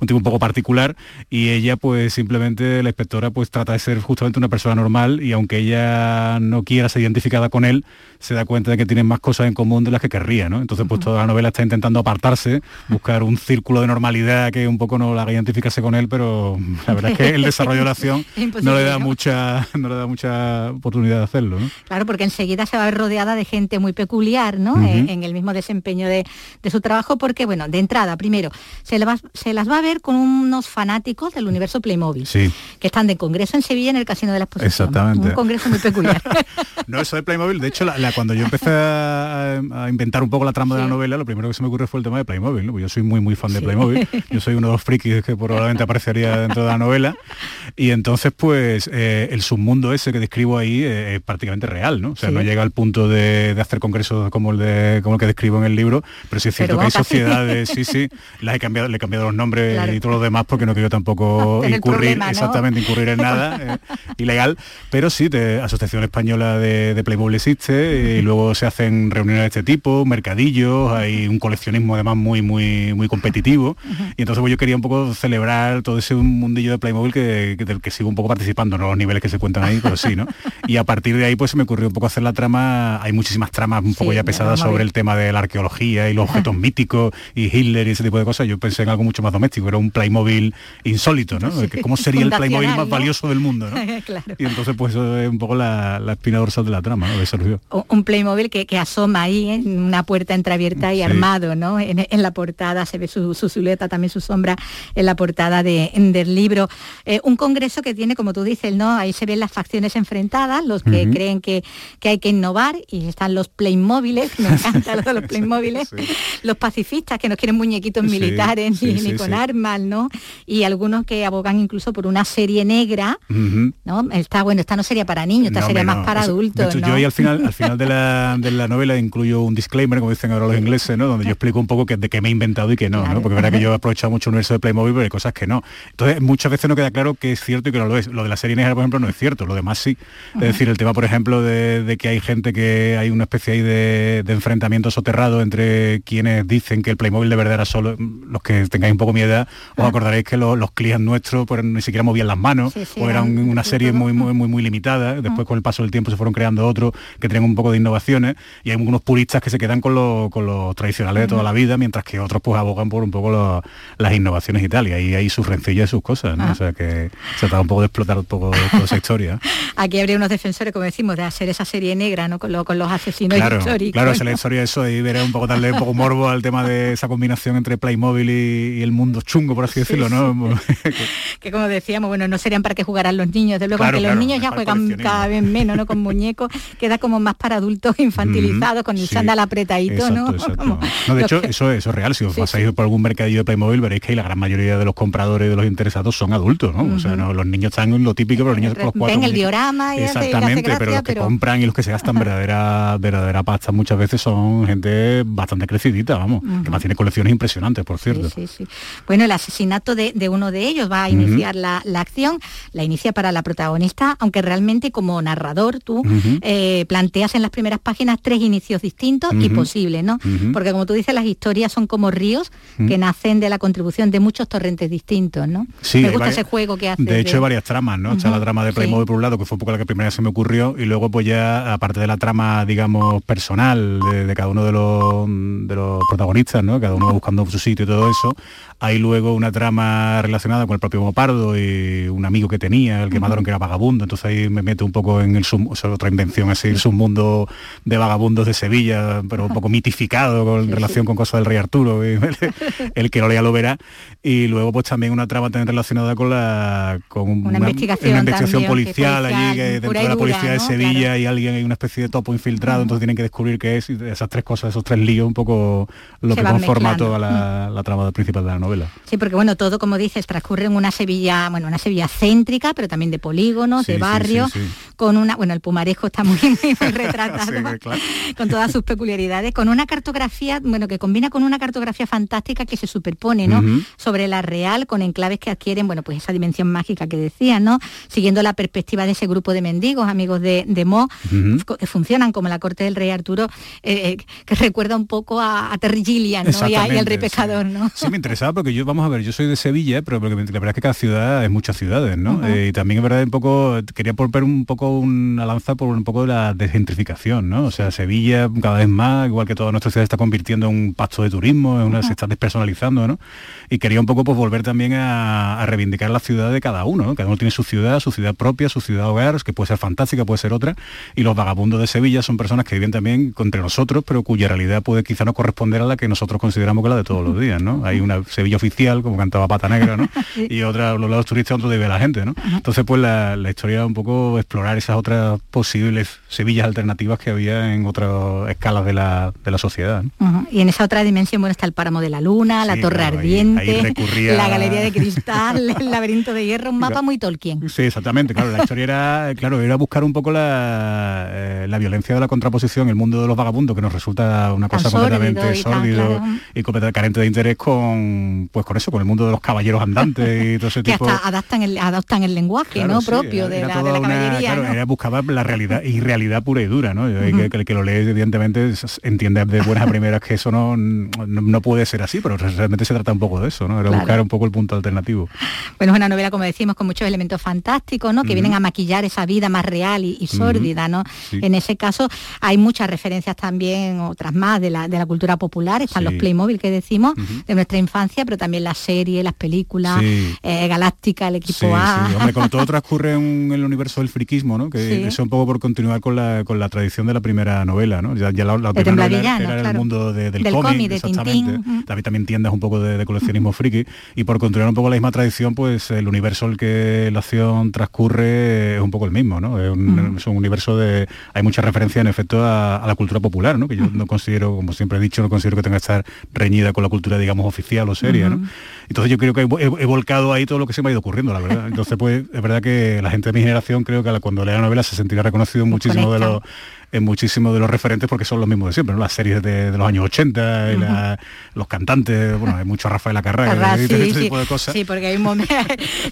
un tipo un poco particular, y ella pues simplemente, la inspectora, pues trata de ser justamente una persona normal, y aunque ella no quiera ser identificada con él, se da cuenta de que tienen más cosas en común de las que querría, ¿no? Entonces, pues toda la novela está intentando apartarse, buscar un círculo de normalidad que un poco no la haga identificarse con él, pero la verdad es que el desarrollo de la acción no le da mucha no le da mucha oportunidad de hacerlo, ¿no? Claro, porque enseguida se va a ver rodeada de gente muy peculiar, ¿no? En, en el mismo desempeño de, de su trabajo, porque, bueno, de entrada, primero, se, le va- se las va a ver con unos fanáticos del universo Playmobil, Sí. que están de congreso en Sevilla en el Casino de la Exposición. Exactamente. Un congreso muy peculiar. No, eso de Playmobil, de hecho, la- la- cuando yo empecé a, a inventar un poco la trama de la novela, lo primero que se me ocurrió fue el tema de Playmobil, ¿no? Porque yo soy muy, muy fan de Playmobil. Yo soy uno de los frikis que probablemente aparecería dentro de la novela. Y entonces, pues, eh, el submundo ese que describo ahí eh, es prácticamente real, ¿no? O sea, Sí. no llega al punto de, de hacer congresos como el, de, como el que describo en el libro, pero sí es cierto Pero que hay casi. sociedades, sí, sí, las he cambiado, le he cambiado los nombres Claro. y todo lo demás porque no quiero tampoco incurrir, problema, ¿no? exactamente, incurrir en nada eh, ilegal, pero sí, de Asociación Española de, de Playmobil existe y luego se hacen reuniones de este tipo, mercadillos, hay un coleccionismo además muy muy muy competitivo y entonces pues, yo quería un poco celebrar todo ese mundillo de Playmobil que, que- del que sigo un poco participando, no los niveles que se cuentan ahí, pero sí, ¿no? Y a partir de ahí pues se me ocurrió un poco hacer la trama, hay muchísimas tramas un poco Sí, ya pesadas sobre el tema de la arqueología y los objetos míticos y Hitler y ese tipo de cosas, yo pensé en algo mucho más doméstico, era un Playmobil insólito, ¿no? Sí, ¿Cómo sería el Playmobil más valioso del mundo, ¿no? claro. Y entonces pues eso es un poco la, la espina dorsal de la trama, ¿no? De. Un- Playmobil que, que asoma ahí en una puerta entreabierta y Sí. armado, ¿no? En, en la portada se ve su, su silueta, también su sombra en la portada de- del libro. Eh, un congreso que tiene, como tú dices, ¿no? Ahí se ven las facciones enfrentadas, los que creen que, que hay que innovar, y están los Playmóviles, me encanta lo de los Playmóviles, los pacifistas que no quieren muñequitos militares sí, ni, ni con armas, ¿no? Y algunos que abogan incluso por una serie negra. ¿no? Está bueno, esta no sería para niños, esta No, sería más para adultos, hecho, ¿no? Yo ahí al final, al final de la, de la novela incluyo un disclaimer, como dicen ahora los ingleses, ¿no? Donde yo explico un poco que, de qué me he inventado y que no, ¿no? Porque verdad que yo he aprovechado mucho el universo de Playmobil, pero hay cosas que no. Entonces, muchas veces no queda claro que es cierto y que no lo es. Lo de la serie negra, por ejemplo, no es cierto, lo demás sí. Es decir, el tema, por ejemplo, de, de que hay gente que hay una especie ahí de, de enfrentamiento soterrado entre quienes dicen que el Playmobil de verdad era solo, los que tengáis un poco mi edad, os acordaréis que los, los clientes nuestros pues, ni siquiera movían las manos, Sí, sí, o eran eran una serie muy, muy, muy, muy limitada. Después, con el paso del tiempo, se fueron creando otros que tenían un poco de innovaciones y hay algunos puristas que se quedan con los, con los tradicionales de toda la vida, mientras que otros pues abogan por un poco los- las innovaciones y tal. Y ahí hay sus rencillas y sus cosas, ¿no? Ah. O sea que se trata un poco de explotar un poco toda esa historia. Aquí habría unos defensores, como decimos, de hacer esa serie negra, ¿no? Con, lo- con los asesinos Claro, históricos. claro, esa es ¿no? la historia de eso y veré un poco darle un poco morbo al tema de esa combinación entre Playmobil y, y el mundo chungo, por así decirlo, ¿no? que como decíamos, bueno, no serían para que jugaran los niños, de luego, Claro, los niños ya juegan cada vez menos, ¿no? Con muñecos, queda como más para adultos infantilizados, con el sí. chándal apretadito, ¿no? Exacto, exacto. Como No, de hecho, que- eso, eso es real. Si os pasáis por algún mercadillo de Playmobil, veréis que la gran mayoría de los compradores y de los interesados son adultos, ¿no? O sea, no, los niños están en lo típico, pero los niños por los cuatro ven el diorama y Exactamente, gracia, pero los que pero- compran y los que se gastan verdadera, verdadera pasta muchas veces son gente bastante crecidita, vamos. Que más tiene colecciones impresionantes, por cierto. Sí, sí. Bueno, el asesinato de, de uno de ellos va a iniciar la, la acción, la inicia para la protagonista, aunque realmente como narrador tú eh, planteas en las primeras páginas tres inicios distintos y posibles, ¿no? Porque como tú dices, las historias son como ríos que nacen de la contribución de muchos torrentes distintos, ¿no? Sí, Me gusta varias- ese juego que hace. De hecho, hay varias tramas, ¿no? Está la trama de Playmobil sí. por un lado, que fue un poco la que primero se me ocurrió, y luego pues ya, aparte de la trama, digamos, personal de, de cada uno de los, de los protagonistas, ¿no? Cada uno buscando su sitio y todo eso, hay luego una trama relacionada con el propio Mopardo y un amigo que tenía, el que mataron que era vagabundo, entonces ahí me meto un poco en el sub, o sea, otra invención así, el submundo de vagabundos de Sevilla, pero un poco mitificado con relación con cosas del rey Arturo, y el que lo lea lo verá, y luego pues también una trama también relacionada con la con Una investigación una investigación también, que policial allí que dentro de y la policía de ¿no? Sevilla hay alguien hay una especie de topo infiltrado entonces tienen que descubrir qué es y esas tres cosas esos tres líos un poco lo Se que conforma mezclando. toda la, la trama principal de la novela Sí, porque bueno, todo, como dices, transcurre en una Sevilla, bueno, una Sevilla céntrica, pero también de polígonos, Sí, de barrios, sí, sí. con una, bueno, el pumarejo está muy, muy retratado, claro. con todas sus peculiaridades, con una cartografía, bueno, que combina con una cartografía fantástica que se superpone, ¿no? Sobre la real, con enclaves que adquieren, bueno, pues esa dimensión mágica que decías, ¿no? Siguiendo la perspectiva de ese grupo de mendigos, amigos de, de Mo, que funcionan como la corte del rey Arturo, eh, eh, que recuerda un poco a, a Terry Gilliam, ¿no? Y, al rey pescador, ¿no? Sí, me interesaba porque yo, vamos a ver, yo soy de Sevilla, pero la verdad es que cada ciudad es muchas ciudades, ¿no? Eh, y también es verdad un poco, quería volver un poco una lanza por un poco de la desgentrificación, ¿no? O sea, Sevilla cada vez más, igual que toda nuestra ciudad está convirtiendo en un pacto de turismo, en una, se está despersonalizando, ¿no? Y quería un poco pues volver también a, a reivindicar la ciudad de cada uno, ¿no? Cada uno tiene su ciudad, su ciudad propia, su ciudad hogar, que puede ser fantástica, puede ser otra, y los vagabundos de Sevilla son personas que viven también entre nosotros, pero cuya realidad puede quizá no corresponder a la que nosotros consideramos que es la de todos los días, ¿no? Hay una Sevilla oficial, como cantaba Pata Negra, ¿no? y otra, los lados turistas, otro de vive la gente, ¿no? Entonces, pues la, la historia era un poco explorar esas otras posibles Sevillas alternativas que había en otras escalas de la, de la sociedad. Y en esa otra dimensión, bueno, está el páramo de la luna, la torre claro, ardiente, ahí recurría- la galería de cristal, el laberinto de hierro, un mapa muy Tolkien. Sí, exactamente, claro, la historia era, claro, era buscar un poco la, eh, la violencia de la contraposición, el mundo de los vagabundos, que nos resulta una Tan cosa sórdido completamente y tan, sórdido claro. y completamente carente de interés con pues con eso, con el mundo de los caballeros andantes y todo ese Que tipo. hasta adaptan el, adaptan el lenguaje Claro, ¿no? sí, propio era- de la, de la una- caballería. claro, ¿no? era buscaba la realidad y realidad pura y dura, ¿no? Y que- que, el que lo lee, evidentemente, entiende de buenas a primeras que eso no, no, no puede ser así, pero realmente se trata un poco de eso, ¿no? Era Claro. buscar un poco el punto alternativo. Bueno, es una novela, como decimos, con muchos elementos fantásticos, ¿no? Que vienen a maquillar esa vida más real y, y sórdida, ¿no? Sí. En ese caso hay muchas referencias también, otras más, de la, de la cultura popular. Están Sí. los Playmobil que decimos, de nuestra infancia, pero también las series, las películas, Sí. eh, Galáctica, el equipo Sí, A. sí, hombre, como todo transcurre en el universo del friquismo, ¿no? Que eso un poco por continuar con la, con la tradición de la primera novela, ¿no? Ya, ya la, primera novela Temblavillano, era el mundo de- del, Del cómic, cómic, de exactamente. Tintín, ujú. También, también tiendas un poco de, de coleccionismo friki. Y por continuar un poco la misma tradición, pues el universo el que la acción transcurre es un poco el mismo, ¿no? Es un, es un universo de... Hay mucha referencia, en efecto, a, a la cultura popular, ¿no? Que yo no considero, como siempre he dicho, no considero que tenga que estar reñida con la cultura, digamos, oficial o seria, Entonces yo creo que he, he- he volcado ahí todo lo que se me ha ido ocurriendo, la verdad. Entonces pues es verdad que la gente de mi generación creo que cuando lea la novela se sentirá reconocido en muchísimo de los en muchísimos de los referentes porque son los mismos de siempre, ¿no? Las series de, de los años 80, y la- los cantantes, bueno, hay mucho Rafael dice sí, este sí. tipo de cosas. Sí, porque hay un momento,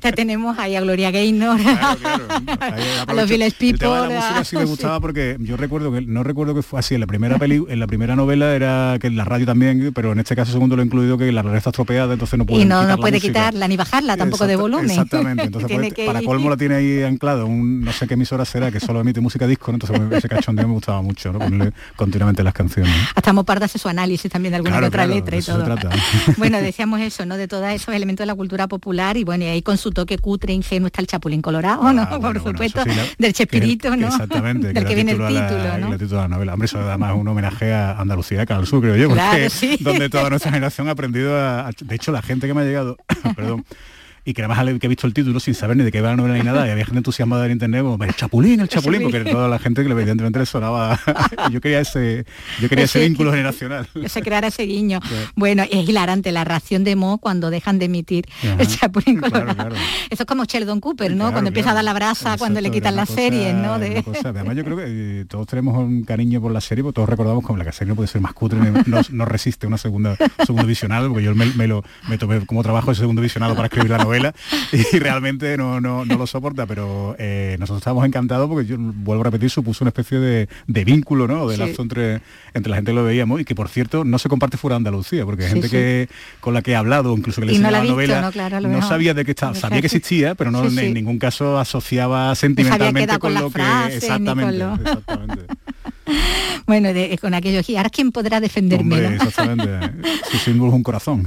ya tenemos ahí a Gloria Gaynor, a los Village El tema People. de la música a- sí me gustaba porque yo recuerdo que no recuerdo que fue así en la primera peli, en la primera novela era que en la radio también, pero en este caso segundo lo he incluido que la radio está estropeada, entonces no puede y no, no puede música. quitarla ni bajarla tampoco de volumen. Exactamente, entonces pues, para colmo la tiene ahí anclado, un no sé qué emisora será que solo emite música disco, ¿no? entonces pues, ese cachondeo me gustaba mucho, ¿no? Ponerle continuamente las canciones. ¿no? Hasta Moparda hace su análisis también de alguna Claro, que otra claro, letra de y todo. bueno, decíamos eso, ¿no? De todos esos elementos de la cultura popular y bueno, y ahí con su toque cutre, ingenuo está el Chapulín Colorado, ¿no? Por supuesto, Ah, sí, la- del Chespirito, que- ¿no? Exactamente, del que viene el título la- ¿no? da título a la novela. Hombre, eso además es un homenaje a Andalucía, Canal Sur, creo yo, porque Claro, sí. donde toda nuestra generación ha aprendido a, a- De hecho, la gente que me ha llegado, perdón, y que además que he visto el título sin saber ni de qué va la novela ni nada, y había gente entusiasmada en internet, como, el chapulín, el chapulín, porque toda la gente que evidentemente le sonaba. yo quería ese, yo quería ese Ese- vínculo generacional. se creara ese guiño. Bueno, es hilarante la reacción de Mo cuando dejan de emitir Ajá. el Chapulín Claro, Colorado. claro. Eso es como Sheldon Cooper, ¿no? Claro, cuando empieza a dar la brasa, cuando le quitan las series, ¿no? De... Además yo creo que eh, todos tenemos un cariño por la serie, porque todos recordamos como la serie no puede ser más cutre, no, no resiste una segunda segundo visionado, porque yo me, me lo me tomé como trabajo el segundo visionado para escribir la novela novela y realmente no, no, no lo soporta, pero eh, nosotros estamos encantados porque yo vuelvo a repetir, supuso una especie de, de vínculo, ¿no? De Sí. lazo entre, entre la gente que lo veíamos y que por cierto no se comparte fuera de Andalucía, porque hay gente sí. que con la que he hablado, incluso que le no la visto, novela, ¿no? Claro, mejor. sabía de qué estaba, sabía que existía, pero no en ningún caso asociaba sentimentalmente con lo que frases ni exactamente, con lo- exactamente. Bueno, de- con aquello, y ahora quién podrá defenderme, Hombre, ¿no? exactamente. Su símbolo es un corazón.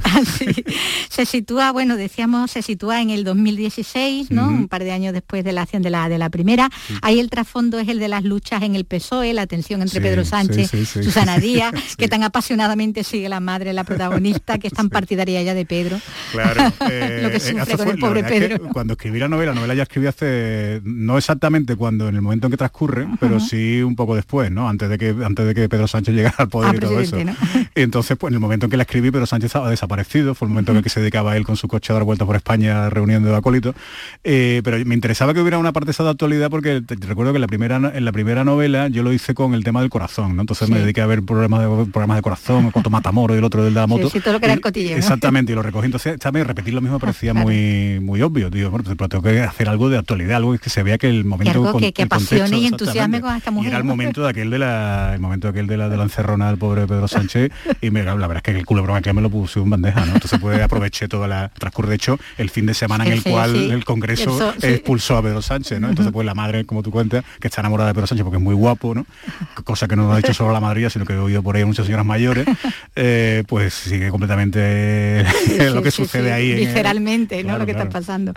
se sitúa, bueno, decíamos, se sitúa en el 2016, ¿no? Ujú. Un par de años después de la acción de la, de la primera. Ahí el trasfondo es el de las luchas en el PSOE, la tensión entre Sí, Pedro Sánchez, sí. Susana Díaz, que tan apasionadamente sigue la madre, la protagonista, que es tan partidaria ya de Pedro. Claro, eh, Lo que eh, sufre con fue- el pobre verdad es que Pedro. cuando escribí la novela, la novela ya escribí hace, no exactamente cuando, en el momento en que transcurre, pero sí un poco después, ¿no? Antes de que, antes de que Pedro Sánchez llegara al poder Ah, y todo eso. Y entonces, pues en el momento en que la escribí, Pedro Sánchez estaba desaparecido, fue el momento en el que se dedicaba él con su coche a dar vueltas por España reuniendo acólitos. Eh, pero me interesaba que hubiera una parte de esa de actualidad porque te- te recuerdo que en la primera en la primera novela yo lo hice con el tema del corazón, ¿no? Entonces me dediqué a ver programas de programas de corazón, Coto Matamoro y el otro del de la moto. Sí, sí, todo lo que era Y- el. Exactamente, y lo recogí. Entonces, también repetir lo mismo parecía muy muy obvio. Digo, bueno, pero tengo que hacer algo de actualidad, algo que se vea que el momento algo con- que- que apasione y entusiasme con esta mujer, Y era el momento de aquel de la el momento aquel de la de la encerrona del pobre Pedro Sánchez y me, la verdad es que el culebrón aquel me lo puse en bandeja, ¿no? Entonces pues aproveché toda la transcurso de hecho el fin de semana en el sí, cual sí. el Congreso sí. expulsó a Pedro Sánchez, ¿no? Entonces pues la madre, como tú cuentas, que está enamorada de Pedro Sánchez porque es muy guapo, ¿no? Cosa que no ha dicho solo la madría, sino que he oído por ahí a muchas señoras mayores, eh, pues sigue completamente lo que sucede ahí. Visceralmente, ¿no? Claro, Lo que claro. está pasando.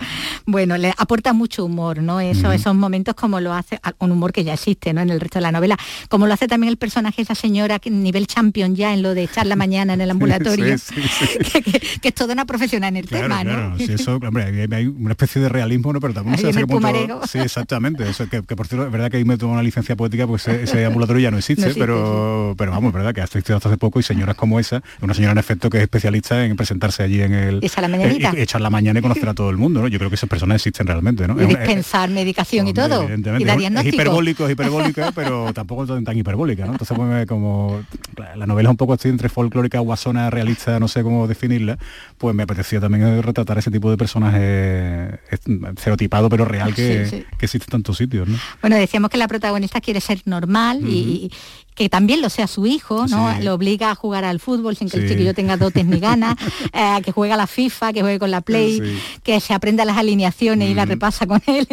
Bueno, le aporta mucho humor, ¿no? Eso. Esos momentos como lo hace, un humor que ya existe, ¿no? En el resto de la novela. Como lo hace también el personaje, esa señora que nivel champion ya en lo de echar la mañana en el ambulatorio. Sí, sí, sí. que, que- que es toda una profesional en el Claro, tema, claro, ¿no? eso, hombre, hay, una especie de realismo, ¿no? Pero el qué punto- pumarero. Sí, exactamente. Eso, que, que, por cierto, es verdad que ahí me tomo una licencia poética porque ese, ese ambulatorio ya no existe, No existe, pero, pero vamos, es verdad que ha existido hasta hace poco y señoras como esa, una señora en efecto que es especialista en presentarse allí en el... Y echar la mañanita. eh, echar la mañana y conocer a todo el mundo, ¿no? Yo creo que esas personas existen realmente, ¿no? Y Es una- dispensar medicación y todo. Y es hiperbólico, es hiperbólica, pero tampoco tan, hiperbólica, ¿no? Entonces, pues, como la novela es un poco así entre folclórica, guasona, realista, no sé cómo definirla, pues me apeteció también retratar ese tipo de personaje estereotipado pero real que, Sí, sí. que existe en tantos sitios, ¿no? Bueno, decíamos que la protagonista quiere ser normal y que también lo sea su hijo, ¿no? Sí. Lo obliga a jugar al fútbol sin que el Sí. chiquillo tenga dotes ni ganas, eh, que juegue a la FIFA, que juegue con la Play, Sí. que se aprenda las alineaciones y las repasa con él.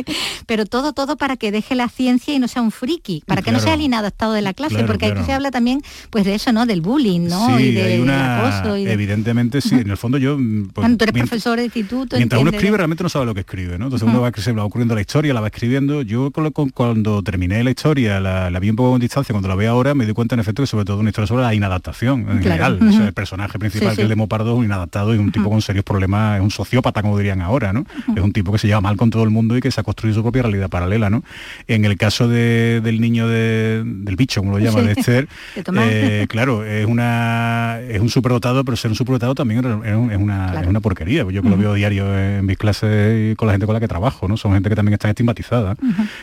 Pero todo, todo para que deje la ciencia y no sea un friki, para que no sea el inadaptado de la clase, Claro, porque aquí claro. se habla también pues de eso, ¿no? Del bullying, ¿no? Sí, y de, una... acoso y de- Evidentemente, sí, en el fondo yo... mm, pues, Bueno, tú eres profesor de instituto, Mientras uno escribe realmente no sabe lo que escribe, ¿no? Entonces uno va, se va ocurriendo la historia, la va escribiendo. Yo cuando terminé la historia, la, la vi un poco con distancia, cuando la veo ahora me di cuenta en efecto que sobre todo una historia sobre la inadaptación en Claro. general. Ujú. O sea, el personaje principal Sí, que es sí. de Mopardo es un inadaptado y un tipo con serios problemas, es un sociópata como dirían ahora, ¿no? Es un tipo que se lleva mal con todo el mundo y que se ha construido su propia realidad paralela, ¿no? En el caso de- del niño de- del bicho, como lo llama, Sí. de Esther, eh, claro, es una es un superdotado, pero ser un superdotado también es, un- es una, Claro. es una porquería. Yo que lo veo diario en mis clases y con la gente con la que trabajo, ¿no? Son gente que también está estigmatizada.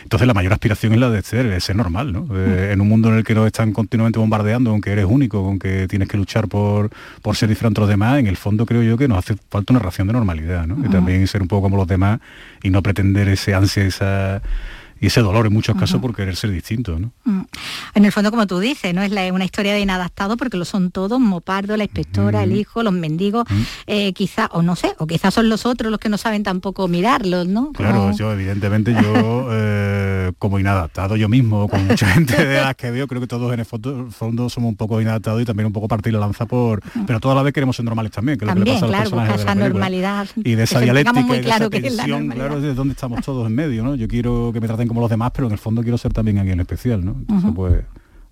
Entonces la mayor aspiración es la de ser, es ser normal, ¿no? Eh, en un mundo en el que nos están continuamente bombardeando con que eres único, con que tienes que luchar por, por ser diferente a los demás, en el fondo creo yo que nos hace falta una ración de normalidad, ¿no? Y también ser un poco como los demás y no pretender ese ansia, esa y ese dolor en muchos casos por querer ser distinto, ¿no? Mm. En el fondo, como tú dices, ¿no? Es la- una historia de inadaptado porque lo son todos, Mopardo, la inspectora, el hijo, los mendigos, eh, quizá, o no sé, o quizás son los otros los que no saben tampoco mirarlos, ¿no? Claro, yo evidentemente yo eh, como inadaptado yo mismo, con mucha gente de las que veo, creo que todos en el fondo, fondo somos un poco inadaptados y también un poco partir la lanza por, pero toda la vez queremos ser normales también, que es lo que le También, pasa a los claro, personajes de la normalidad. Y de esa dialéctica muy y de claro esa que es la tensión, claro, de dónde estamos todos en medio, ¿no? Yo quiero que me traten como los demás, pero en el fondo quiero ser también alguien especial, ¿no? Entonces, pues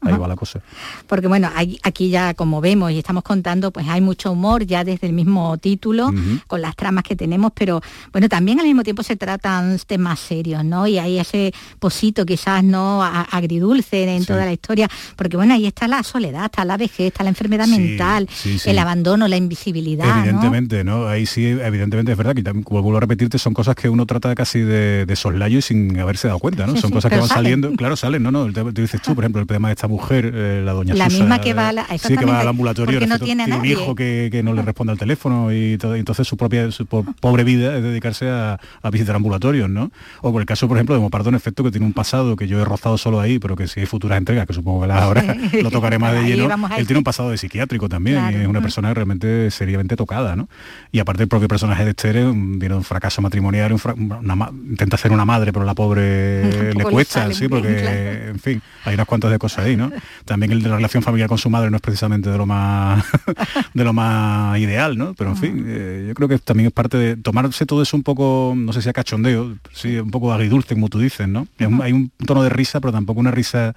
ahí va la cosa. Porque bueno, hay- aquí ya como vemos y estamos contando, pues hay mucho humor ya desde el mismo título, con las tramas que tenemos, pero bueno, también al mismo tiempo se tratan temas serios, ¿no? Y hay ese posito quizás no A- agridulce en toda la historia, porque bueno, ahí está la soledad, está la vejez, está la enfermedad Sí, mental, sí, el abandono, la invisibilidad. Evidentemente, ¿no? Ahí sí, evidentemente es verdad que también, como vuelvo a repetirte, son cosas que uno trata casi de, de soslayo y sin haberse dado cuenta, ¿no? Son cosas que van salen. saliendo, claro, salen, no, no, tú dices tú, por ejemplo, el tema de esta mujer, eh, la doña La Susa, misma que va a la- sí, que va al ambulatorio, no tiene un hijo que, que no le responde al teléfono y, todo, y entonces su propia su po- pobre vida es dedicarse a, a visitar ambulatorios, ¿no? O por el caso, por ejemplo, de Mopardo, en efecto, que tiene un pasado que yo he rozado solo ahí, pero que si hay futuras entregas, que supongo que las habrá, lo tocaré más de lleno. Él tiene un pasado de psiquiátrico también, Claro. y es una Mm. persona realmente seriamente tocada, ¿no? Y aparte el propio personaje de Esther viene un fracaso matrimonial, un fra- una ma- intenta ser una madre, pero la pobre le cuesta, sí, porque, claro. en fin, hay unas cuantas de cosas ahí, ¿no? También el de la relación familiar con su madre no es precisamente de lo más de lo más ideal, ¿no? Pero en fin, eh, yo creo que también es parte de tomarse todo eso un poco, no sé si a cachondeo, sí, un poco agridulce, como tú dices, ¿no? Un- hay un tono de risa, pero tampoco una risa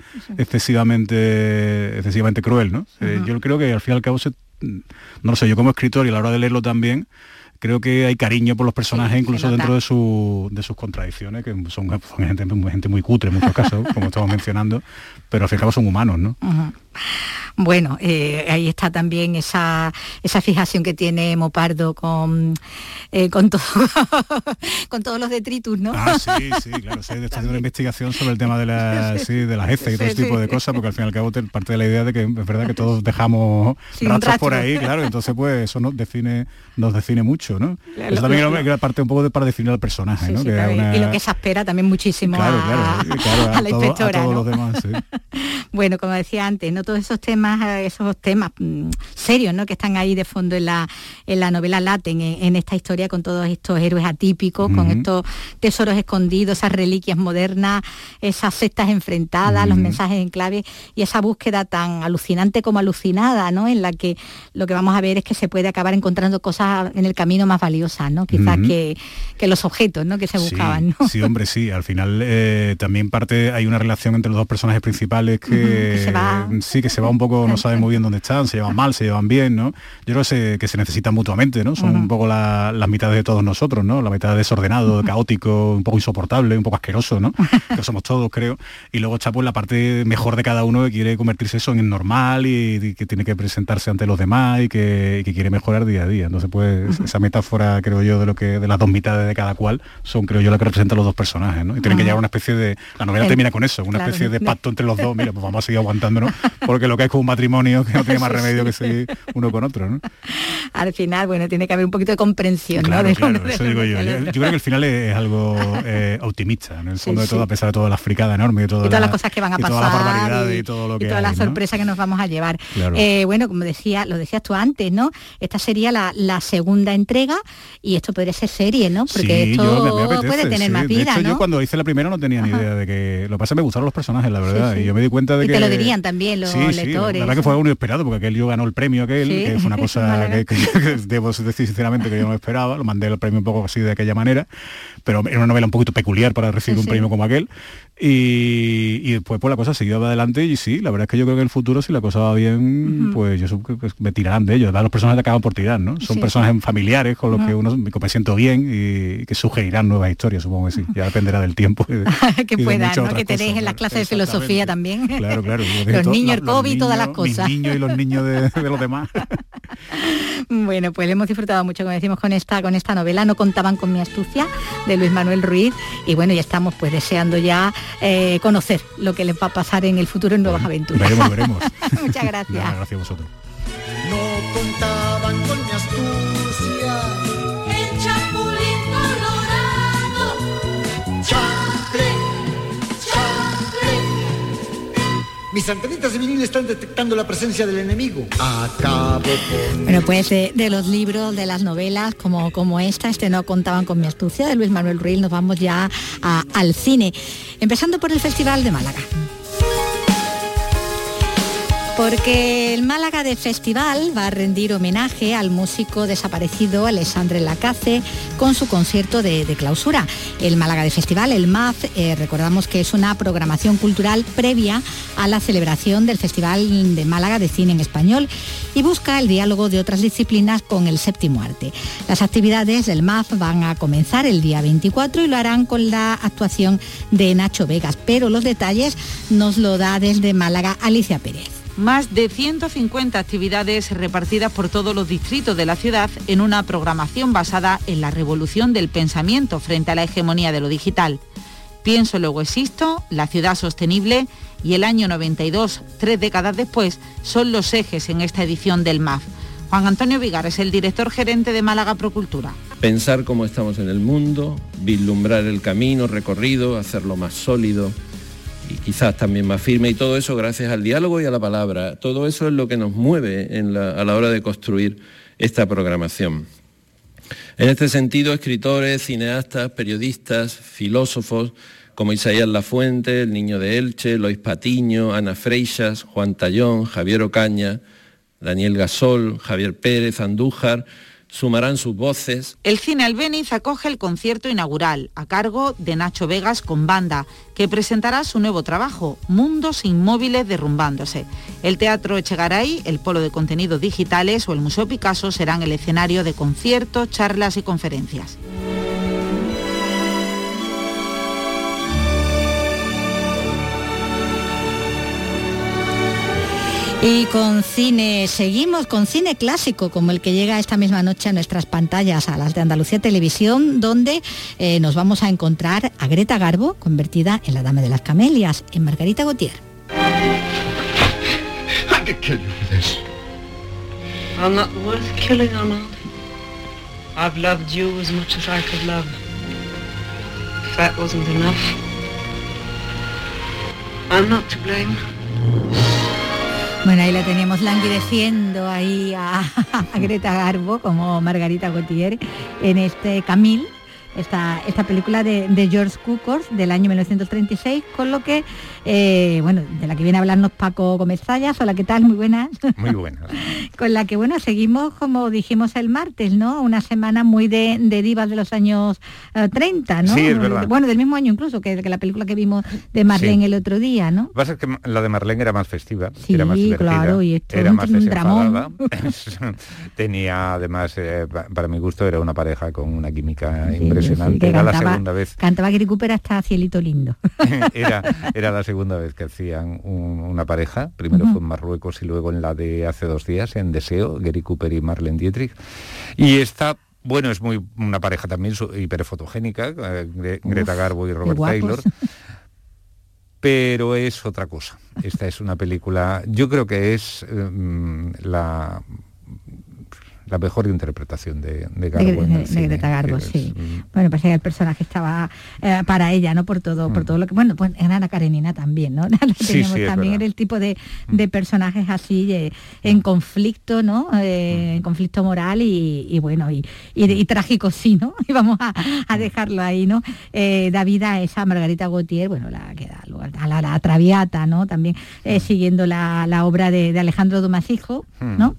excesivamente excesivamente cruel, ¿no? Eh, yo creo que al fin y al cabo se, no lo sé, yo como escritor y a la hora de leerlo también creo que hay cariño por los personajes incluso dentro de, su, de sus contradicciones que son, son gente, muy- gente muy cutre en muchos casos como estamos mencionando pero al fin y al cabo son humanos ¿no? Bueno, eh, ahí está también esa, esa fijación que tiene Mopardo con, eh, con, todo, con todos los detritus, ¿no? Ah, sí, sí, claro, sí, está haciendo una investigación sobre el tema de, la, sí, de las heces y todo Sí, ese tipo de cosas, porque al fin y al cabo te- parte de la idea de que es verdad que todos dejamos rastros por ahí, claro, entonces pues eso nos define, nos define mucho, ¿no? Eso también lo- parte un poco de, para definir al personaje, ¿no? sí, Que era claro, una- Y lo que se espera también muchísimo Claro, a, a la todo- a inspectora. todos ¿no? los demás. Bueno, como decía antes, no todos esos temas, eh, esos temas mm, serios, ¿no? Que están ahí de fondo en la, en la novela laten, en, en esta historia con todos estos héroes atípicos, con estos tesoros escondidos, esas reliquias modernas, esas sectas enfrentadas, los mensajes en clave y esa búsqueda tan alucinante como alucinada, ¿no? En la que lo que vamos a ver es que se puede acabar encontrando cosas en el camino más valiosas, ¿no? Quizás que, que los objetos, ¿no? Que se buscaban, ¿no? Sí, hombre, sí. Al final eh, también parte, hay una relación entre los dos personajes principales que se va- sí, que se va un poco, no saben muy bien dónde están, se llevan mal, se llevan bien, ¿no? Yo creo que se, que se necesitan mutuamente, ¿no? Son un poco la- las mitades de todos nosotros, ¿no? La mitad desordenado, caótico, un poco insoportable, un poco asqueroso, ¿no? que somos todos, creo. Y luego está pues la parte mejor de cada uno que quiere convertirse eso en el normal y, y que tiene que presentarse ante los demás y que, y que quiere mejorar día a día. Entonces, pues esa metáfora, creo yo, de lo que de las dos mitades de cada cual son, creo yo, la que representan los dos personajes, ¿no? Y tienen que llegar a una especie de. La novela El- termina con eso, una claro, especie de- pacto entre los dos. Mira, pues vamos a seguir aguantándonos, porque lo que es como un matrimonio que no tiene más remedio que seguir uno con otro, ¿no? Al final, bueno, tiene que haber un poquito de comprensión, ¿no? Claro, eso digo yo. Yo, creo que el final es algo eh, optimista, en el fondo de sí. todo, a pesar de toda la fricada enorme y, todo y todas la- las cosas que van a y pasar todas las barbaridades y, todo lo y que todas las hay, ¿no? sorpresas que nos vamos a llevar. Claro. Eh, bueno, como decía, lo decías tú antes, ¿no? Esta sería la, la segunda entrega y esto podría ser serie, ¿no? Porque Sí, esto yo- me- me apetece, puede tener más De vida, hecho, ¿no? yo cuando hice la primera no tenía ni idea de que... Lo que pasa es que me gustaron los personajes, la verdad, y yo me di cuenta de Y que... te lo dirían también los Sí, sí, la verdad que fue algo inesperado, porque aquel yo ganó el premio aquel, Sí. que fue una cosa que, que- que debo decir sinceramente que yo no me esperaba, lo mandé el premio un poco así de aquella manera, pero era una novela un poquito peculiar para recibir un premio como aquel, y, y después pues la cosa siguió adelante y sí, la verdad es que yo creo que en el futuro si la cosa va bien, pues yo supongo que me tirarán de ellos, los personajes acaban por tirar, ¿no? Son Sí. personajes familiares con los que uno que me siento bien y que sugerirán nuevas historias, supongo que sí, ya dependerá del tiempo. y que puedan, ¿no? Que tenéis en las clases de filosofía también. Claro, claro. los niños, el COVID, todas las cosas. niños y los niños de, de los demás. Bueno, pues hemos disfrutado mucho, como decimos, con esta, con esta novela. No contaban con mi astucia de Luis Manuel Ruiz. Y bueno, ya estamos pues deseando ya eh, conocer lo que les va a pasar en el futuro en nuevas aventuras. Veremos, veremos. Muchas gracias. Nada, gracias a vosotros. No contaban Mis antenitas de vinil están detectando la presencia del enemigo. Acabo con... Bueno, pues de, de los libros, de las novelas como, como esta, este no contaban con mi astucia de Luis Manuel Ruiz, nos vamos ya a- al cine, empezando por el Festival de Málaga. Porque el Málaga de Festival va a rendir homenaje al músico desaparecido Alessandre Lacaze con su concierto de, de clausura. El Málaga de Festival, el MAF, eh, recordamos que es una programación cultural previa a la celebración del Festival de Málaga de Cine en Español y busca el diálogo de otras disciplinas con el séptimo arte. Las actividades del MAF van a comenzar el día 24 y lo harán con la actuación de Nacho Vegas, pero los detalles nos lo da desde Málaga Alicia Pérez. Más de 150 actividades repartidas por todos los distritos de la ciudad en una programación basada en la revolución del pensamiento frente a la hegemonía de lo digital. Pienso luego existo, La ciudad sostenible y el año 92, tres décadas después, son los ejes en esta edición del MAF. Juan Antonio Vigar es el director gerente de Málaga Procultura. Pensar cómo estamos en el mundo, vislumbrar el camino recorrido, hacerlo más sólido y quizás también más firme y todo eso gracias al diálogo y a la palabra. Todo eso es lo que nos mueve a la hora de construir esta programación. En este sentido, escritores, cineastas, periodistas, filósofos como Isaías Lafuente, el Niño de Elche, Lois Patiño, Ana Freixas, Juan Tallón, Javier Ocaña, Daniel Gasol, Javier Pérez, Andújar, sumarán sus voces El Cine Albéniz acoge el concierto inaugural a cargo de Nacho Vegas con banda, que presentará su nuevo trabajo, Mundos Inmóviles Derrumbándose. El Teatro Echegaray, el Polo de Contenidos Digitales o el Museo Picasso serán el escenario de conciertos, charlas y conferencias. Y con cine, seguimos con cine clásico, como el que llega esta misma noche a nuestras pantallas, a las de Andalucía Televisión, donde eh, nos vamos a encontrar a Greta Garbo, convertida en la Dama de las Camelias, en Margarita Gautier. I could kill you for this. I'm not worth killing, Armand. I've loved you as much as I could love. If that wasn't enough, I'm not to blame. Bueno, ahí la teníamos languideciendo ahí a, a Greta Garbo como Margarita Gautier en este Camille, esta, esta película de, de George Cukor del año 1936, con lo que, eh, bueno, de la que viene a hablarnos Paco Gómez Zayas. Hola, ¿qué tal? Muy buenas. Muy buenas. con la que, bueno, seguimos, como dijimos el martes, ¿no? Una semana muy de, de divas de los años eh, 30, ¿no? Sí, es verdad. Bueno, del mismo año incluso que, que la película que vimos de Marlene Sí. el otro día, ¿no? Que pasa es que la de Marlene era más festiva, Sí, era más divertida, claro, y esto era más desenfadada. Tenía además, eh, pa- para mi gusto, era una pareja con una química Sí, impresionante. que era la segunda vez, Cantaba Gary Cooper hasta Cielito Lindo. era, era la segunda vez que hacían un- una pareja. Primero Ujú. fue en Marruecos y luego en la de hace dos días, en Deseo, Gary Cooper y Marlene Dietrich. Y esta bueno, es muy una pareja también hiperfotogénica, eh, Gre- Greta Garbo y Robert. Taylor. pero es otra cosa. Esta es una película, yo creo que es mm, la, la mejor interpretación de, de de, Garbo en de- el de cine. Greta Garbo, Es, sí. mm, Bueno, pues el personaje estaba eh, para ella, ¿no? Por todo, por todo lo que. Bueno, pues en Ana Karenina también, ¿no? Mm. Sí, también. Mm. era el tipo de, de personajes así eh, en conflicto, ¿no? Mm. Eh, en conflicto moral y, y bueno, y, y, y trágico sí, ¿no? Y vamos a, Mm. a dejarlo ahí, ¿no? Da vida a esa Margarita Gautier, bueno, la que da lugar a la, la Traviata, ¿no? También siguiendo la, la obra de, Alejandro Domasijo, Mm. ¿no?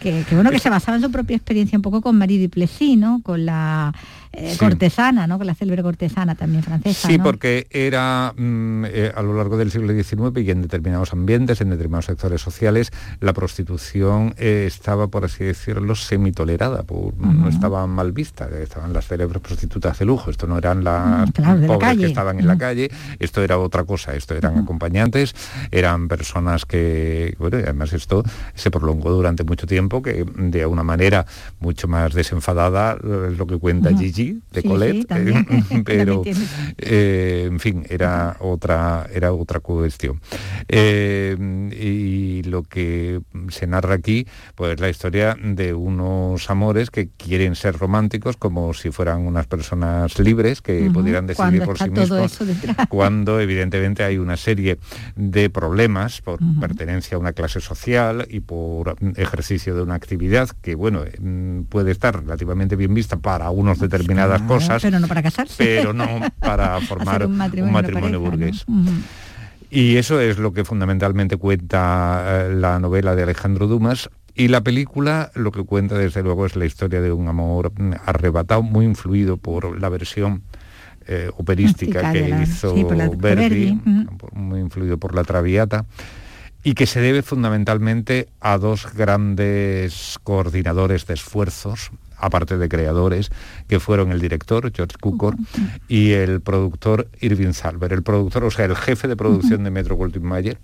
Que, que bueno que se basaba en su propia experiencia un poco con Marie Duplessis, ¿no? Con la eh, Sí. cortesana, ¿no? Con la célebre cortesana también francesa. Sí, ¿no? porque era mm, eh, a lo largo del siglo XIX y en determinados ambientes, en determinados sectores sociales, la prostitución eh, estaba, por así decirlo, semitolerada, por- no estaba mal vista, estaban las célebres prostitutas de lujo, esto no eran las Mm, claro, la pobres calle. que estaban en la calle, esto era otra cosa, esto eran acompañantes, eran personas que, bueno, y además esto se prolongó durante mucho tiempo, que de una manera mucho más desenfadada, es lo que cuenta Ujú. De Sí, Colette, sí, eh, pero eh, en fin, era otra, era otra cuestión. Eh, y lo que se narra aquí, pues la historia de unos amores que quieren ser románticos como si fueran unas personas libres que pudieran decidir por sí mismos cuando evidentemente hay una serie de problemas por pertenencia a una clase social y por ejercicio de una actividad que bueno puede estar relativamente bien vista para unos determinadas Claro, cosas Pero no para casarse. pero no para formar un matrimonio, un matrimonio pareja, ¿no? burgués. Y eso es lo que fundamentalmente cuenta eh, la novela de Alejandro Dumas. Y la película lo que cuenta desde luego es la historia de un amor mm, arrebatado, muy influido por la versión eh, operística que la- hizo sí, la- Verdi, Verdi, ujú. por- muy influido por la Traviata, y que se debe fundamentalmente a dos grandes coordinadores de esfuerzos, aparte de creadores, que fueron el director, George Cukor, y el productor Irving Salver. El productor, o sea, el jefe de producción de Metro Goldwyn Mayer,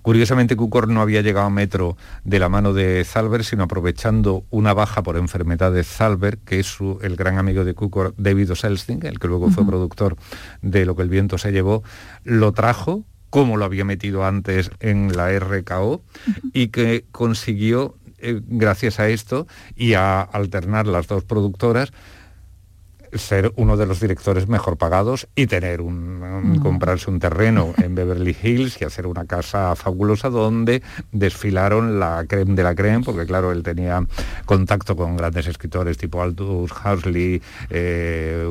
Curiosamente, Cukor no había llegado a metro de la mano de Zalber, sino aprovechando una baja por enfermedad de Zalber, que es su- el gran amigo de Cukor, David Oselstein, el que luego fue productor de Lo que el viento se llevó, lo trajo como lo había metido antes en la RKO y que consiguió, eh, gracias a esto y a alternar las dos productoras, ser uno de los directores mejor pagados y tener un, un- comprarse un terreno en Beverly Hills y hacer una casa fabulosa donde desfilaron la creme de la creme, porque claro, él tenía contacto con grandes escritores tipo Aldous Huxley, eh,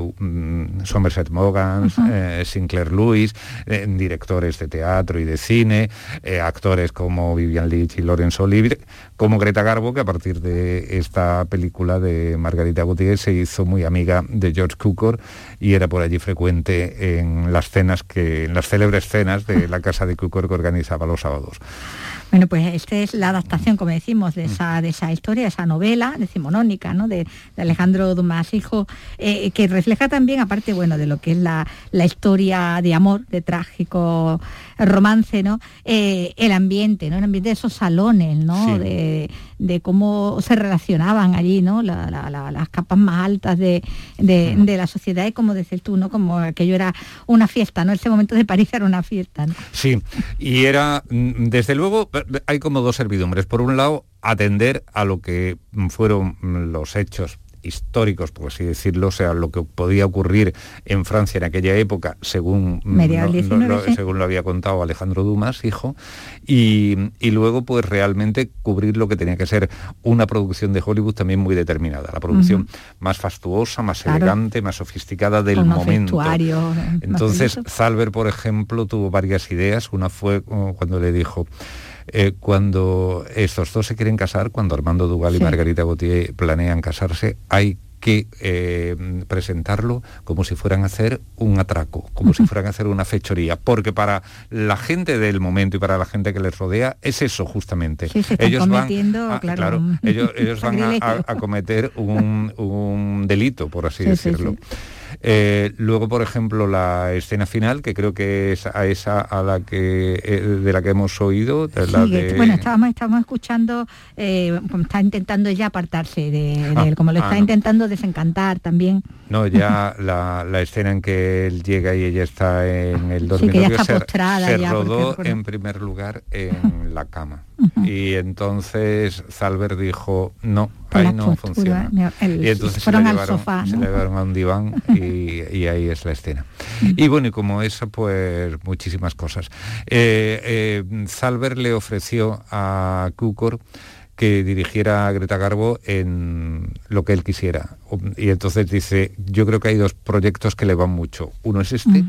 Somerset Maugham, eh, Sinclair Lewis, eh, directores de teatro y de cine, actores como Vivian Leach y Laurence Olivier, como Greta Garbo, que a partir de esta película de Margarita Gautier se hizo muy amiga de George Cukor y era por allí frecuente en las cenas que, en las célebres cenas de la casa de Cukor que organizaba los sábados. Bueno, pues esta es la adaptación, como decimos, de esa, de esa historia, esa novela decimonónica, ¿no? De, de Alejandro Dumas Hijo, eh, que refleja también, aparte, bueno, de lo que es la historia de amor, de trágico romance, ¿no? Eh, el ambiente, ¿no? El ambiente de esos salones, ¿no? Sí. De, de cómo se relacionaban allí, ¿no? La- la- la- las capas más altas de, de- de la sociedad y como dices tú, ¿no? Como aquello era una fiesta, ¿no? Ese momento de París era una fiesta, ¿no? Sí, y era, mm, desde luego, hay como dos servidumbres. Por un lado, atender a lo que fueron los hechos históricos, por así decirlo, o sea, lo que podía ocurrir en Francia en aquella época, según, Mediados del no- no- 19, sí. según lo había contado Alejandro Dumas, hijo, y, y luego pues realmente cubrir lo que tenía que ser una producción de Hollywood también muy determinada, la producción más fastuosa, más Claro. elegante, más sofisticada del Con momento. eh, Entonces. Zalber, por ejemplo, tuvo varias ideas. Una fue oh, cuando le dijo, eh, cuando estos dos se quieren casar, cuando Armando Duval y Sí. Margarita Gautier planean casarse, hay que eh, presentarlo como si fueran a hacer un atraco, como si fueran a hacer una fechoría, porque para la gente del momento y para la gente que les rodea es eso justamente. Sí, ellos van, a- claro, un ellos, ellos van a, a- sacrilegio. a cometer un, un delito, por así Sí, sí, decirlo. sí. Eh, luego, por ejemplo, la escena final, que creo que es a esa a la que eh, de la que hemos oído, de la Sí, que- de- bueno, estábamos, estábamos escuchando, eh, está intentando ya apartarse de, Ah, de él, como lo ah, está no. intentando desencantar también. no, ya la, la escena en que él llega y ella está en el Sí, dormitorio que ya está se, postrada se ya, porque rodó recuerdo- en primer lugar en la cama. Y entonces Zalber dijo, no, ahí no postura, funciona. mira, el- y entonces se la al llevaron, sofá, se la llevaron a un diván y, y ahí es la escena. Y bueno, y como esa, pues muchísimas cosas. Eh, eh, Zalber le ofreció a Cukor que dirigiera a Greta Garbo en lo que él quisiera. Y entonces dice, yo creo que hay dos proyectos que le van mucho. Uno es este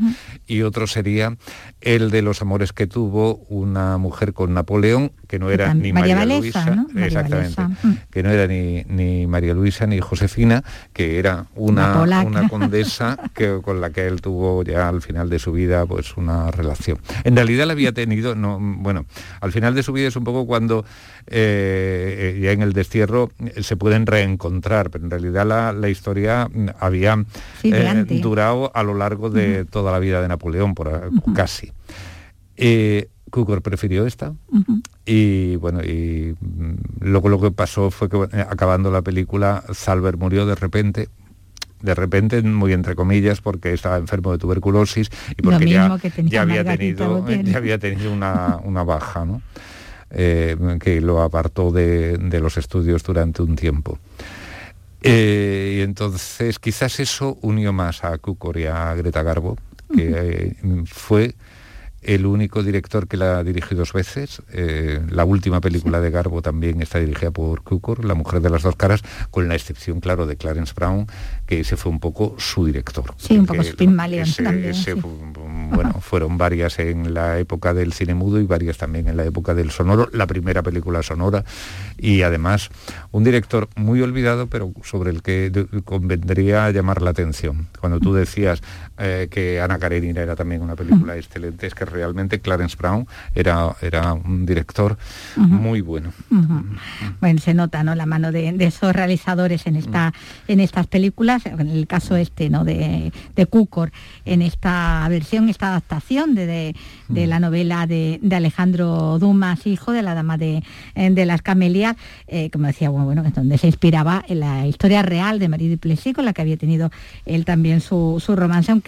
y otro sería el de los amores que tuvo una mujer con Napoleón, que no era ni María María, Valesa, Luisa, exactamente, mm. que no era ni, ni María Luisa ni Josefina, que era Una una, condesa que, con la que él tuvo ya al final de su vida pues una relación. En realidad la había tenido, no, bueno, al final de su vida es un poco cuando eh, ya en el destierro eh, se pueden reencontrar, pero en realidad la, la historia había Sí, eh, durado a lo largo de toda la vida de Napoleón, por, casi. Eh, Cukor prefirió esta. Y bueno, y mm, luego lo que pasó fue que acabando la película, Salver murió de repente. De repente, muy entre comillas, porque estaba enfermo de tuberculosis y porque ya, había tenido, ya había tenido una, una baja, ¿no? Eh, que lo apartó de, de los estudios durante un tiempo. Eh, y entonces quizás eso unió más a Cukor y a Greta Garbo, que eh, fue el único director que la dirigió dos veces. Eh, la última película de Garbo también está dirigida por Cukor, La mujer de las dos caras, con la excepción, claro, de Clarence Brown, que ese fue un poco su director. Sí, un poco ese- también. ese sí. bueno, fueron varias en la época del cine mudo y varias también en la época del sonoro, la primera película sonora y además un director muy olvidado pero sobre el que convendría llamar la atención. Cuando tú decías eh, que Ana Karenina era también una película excelente, es que realmente Clarence Brown era, era un director muy bueno. Bueno, se nota ¿no? la mano de, de esos realizadores en esta en estas películas, en el caso este ¿no? de, de en esta versión, esta adaptación de, de- de la novela de, de Alejandro Dumas, hijo de la dama de, eh, de las Camelias, eh, como decía, bueno, bueno, donde se inspiraba en la historia real de Marie Duplessis, con la que había tenido él también su, su romance, aunque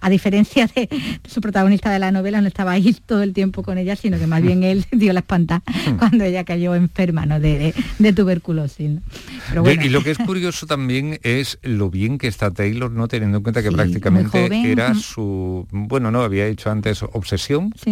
a diferencia de su protagonista de la novela, no estaba ahí todo el tiempo con ella, sino que más bien él dio la espanta cuando ella cayó enferma ¿no? de, de- de tuberculosis. ¿no? Pero De- bueno, Y lo que es curioso también es lo bien que está Taylor, no teniendo en cuenta que Sí, prácticamente era su, bueno, no había hecho antes Obsesión. Es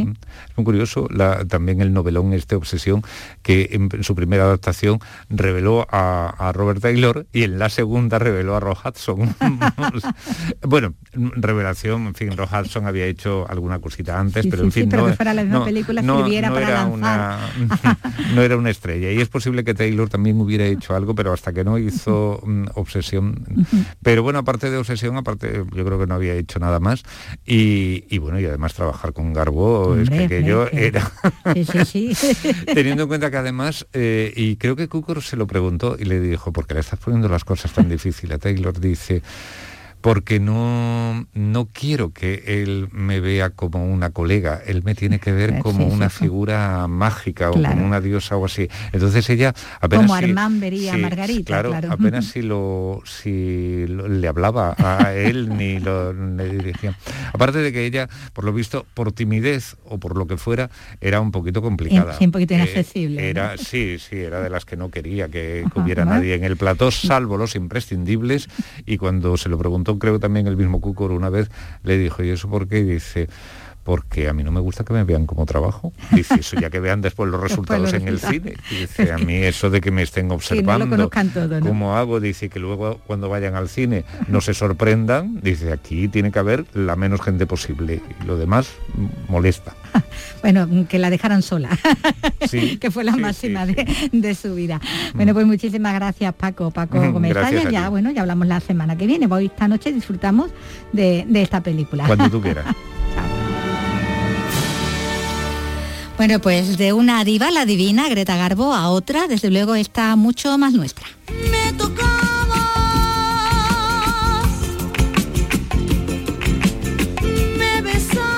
muy curioso la- también el novelón este Obsesión que en, en su primera adaptación reveló a, a Robert Taylor y en la segunda reveló a Roy Hudson. bueno, revelación, en fin, Roy Hudson había hecho alguna cosita antes, Sí, pero en sí, fin, pero no, que fuera la misma no- película no- sirviera no para era lanzar. una- no era una estrella. Y es posible que Taylor también hubiera hecho algo pero hasta que no hizo mm, obsesión. Pero bueno aparte de obsesión aparte yo creo que no había hecho nada más. Y, y bueno y además trabajar con Garbo es que aquello era sí, sí, sí. teniendo en cuenta que además eh, y creo que Cooker se lo preguntó y le dijo porque le estás poniendo las cosas tan difíciles a Taylor dice porque no, no quiero que él me vea como una colega, él me tiene que ver Eh, como sí, una sí. figura mágica o como una diosa o así. Entonces ella apenas Como si- Armand vería a Margarita, claro, claro. apenas si lo si lo- le hablaba a él ni lo le dirigía. Aparte de que ella, por lo visto, por timidez o por lo que fuera, era un poquito complicada. Sí, un poquito Eh, inaccesible, ¿no? Era, sí, sí, era de las que no quería que, hubiera nadie en el plató, salvo los imprescindibles. Y cuando se lo preguntó, creo también el mismo Cúcor una vez, le dijo, ¿y eso por qué? Dice, porque a mí no me gusta que me vean como trabajo. Dice, eso ya que vean después los Después resultados en el cine. Dice, a mí eso de que me estén no observando, lo conozcan todo, ¿no? cómo hago, dice que luego cuando vayan al cine no se sorprendan, dice, aquí tiene que haber la menos gente posible. Y lo demás molesta. Bueno, que la dejaran sola, Sí, que fue la sí, máxima De, de su vida. Bueno, pues muchísimas gracias Paco, Paco Mm, Gómez Ya, bueno, ya hablamos la semana que viene. Hoy esta noche disfrutamos de, de esta película. Cuando tú quieras. Bueno, pues de una diva, la divina, Greta Garbo, a otra, desde luego está mucho más nuestra. me besabas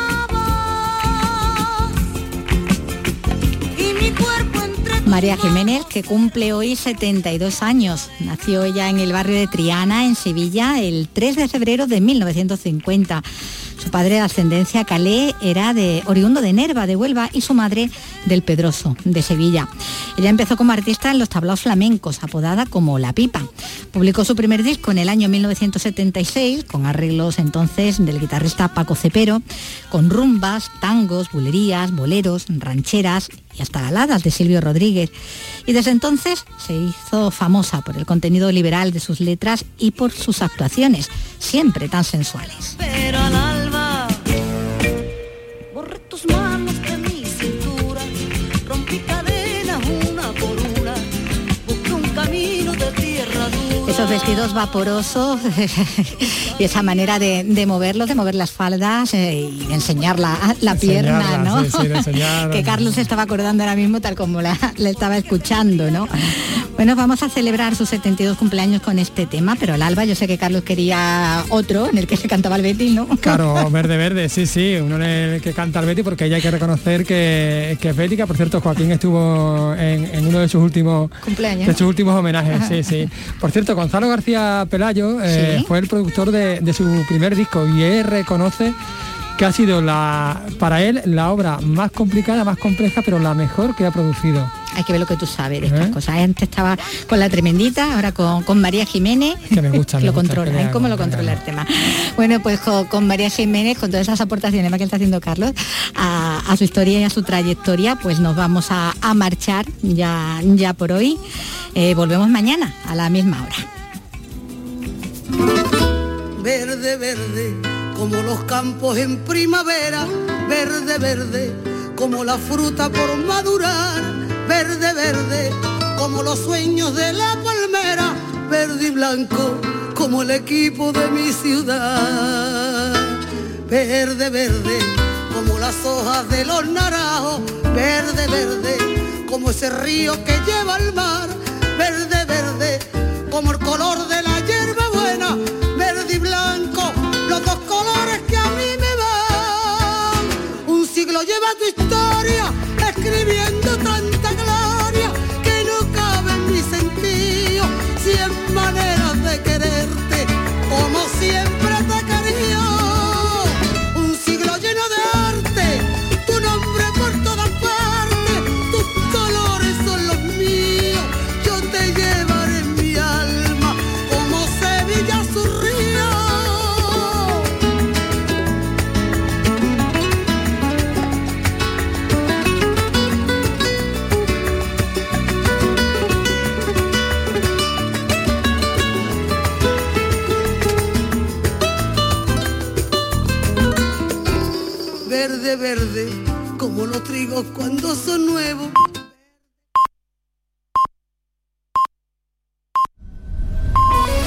y mi cuerpo entre María Jiménez, que cumple hoy 72 años. Nació ella en el barrio de Triana, en Sevilla, el 3 de febrero de 1950. Su padre de ascendencia calé era de oriundo de Nerva, de Huelva, y su madre del Pedroso, de Sevilla. Ella empezó como artista en los tablaos flamencos, apodada como La Pipa. Publicó su primer disco en el año 1976, con arreglos entonces del guitarrista Paco Cepero, con rumbas, tangos, bulerías, boleros, rancheras y hasta baladas de Silvio Rodríguez. Y desde entonces se hizo famosa por el contenido liberal de sus letras y por sus actuaciones, siempre tan sensuales. Esos vestidos vaporosos y esa manera de, de moverlos, de mover las faldas eh, y enseñar la, la pierna, ¿no? sí, sí, que Carlos se estaba acordando ahora mismo tal como la, la estaba escuchando, ¿no? Bueno, vamos a celebrar sus 72 cumpleaños con este tema, pero al alba yo sé que Carlos quería otro en el que se cantaba el Betty, ¿no? Claro, verde, verde, sí, sí, uno en el que canta el Betty porque ella hay que reconocer que, que es que por cierto Joaquín estuvo en, en uno de sus últimos Cumpleaños. de sus últimos homenajes, sí, sí. Por cierto, Gonzalo García Pelayo eh, Sí. fue el productor de, de su primer disco y él reconoce que ha sido la para él la obra más complicada, más compleja, pero la mejor que ha producido. Hay que ver lo que tú sabes de estas ¿Eh? cosas. Antes estaba con la tremendita, ahora con, con María Jiménez. Que me gusta, me lo gusta, controla, ¿eh? ¿Cómo lo controla el tema? Bueno, pues con, con María Jiménez, con todas esas aportaciones que está haciendo Carlos a, a su historia y a su trayectoria, pues nos vamos a, a marchar ya, ya por hoy. Eh, volvemos mañana a la misma hora. Verde, verde, como los campos en primavera, verde, verde, como la fruta por madurar, verde, verde, como los sueños de la palmera, verde y blanco, como el equipo de mi ciudad, verde, verde, como las hojas de los naranjos, verde, verde, como ese río que lleva al mar, verde, verde, como el color de la cuando.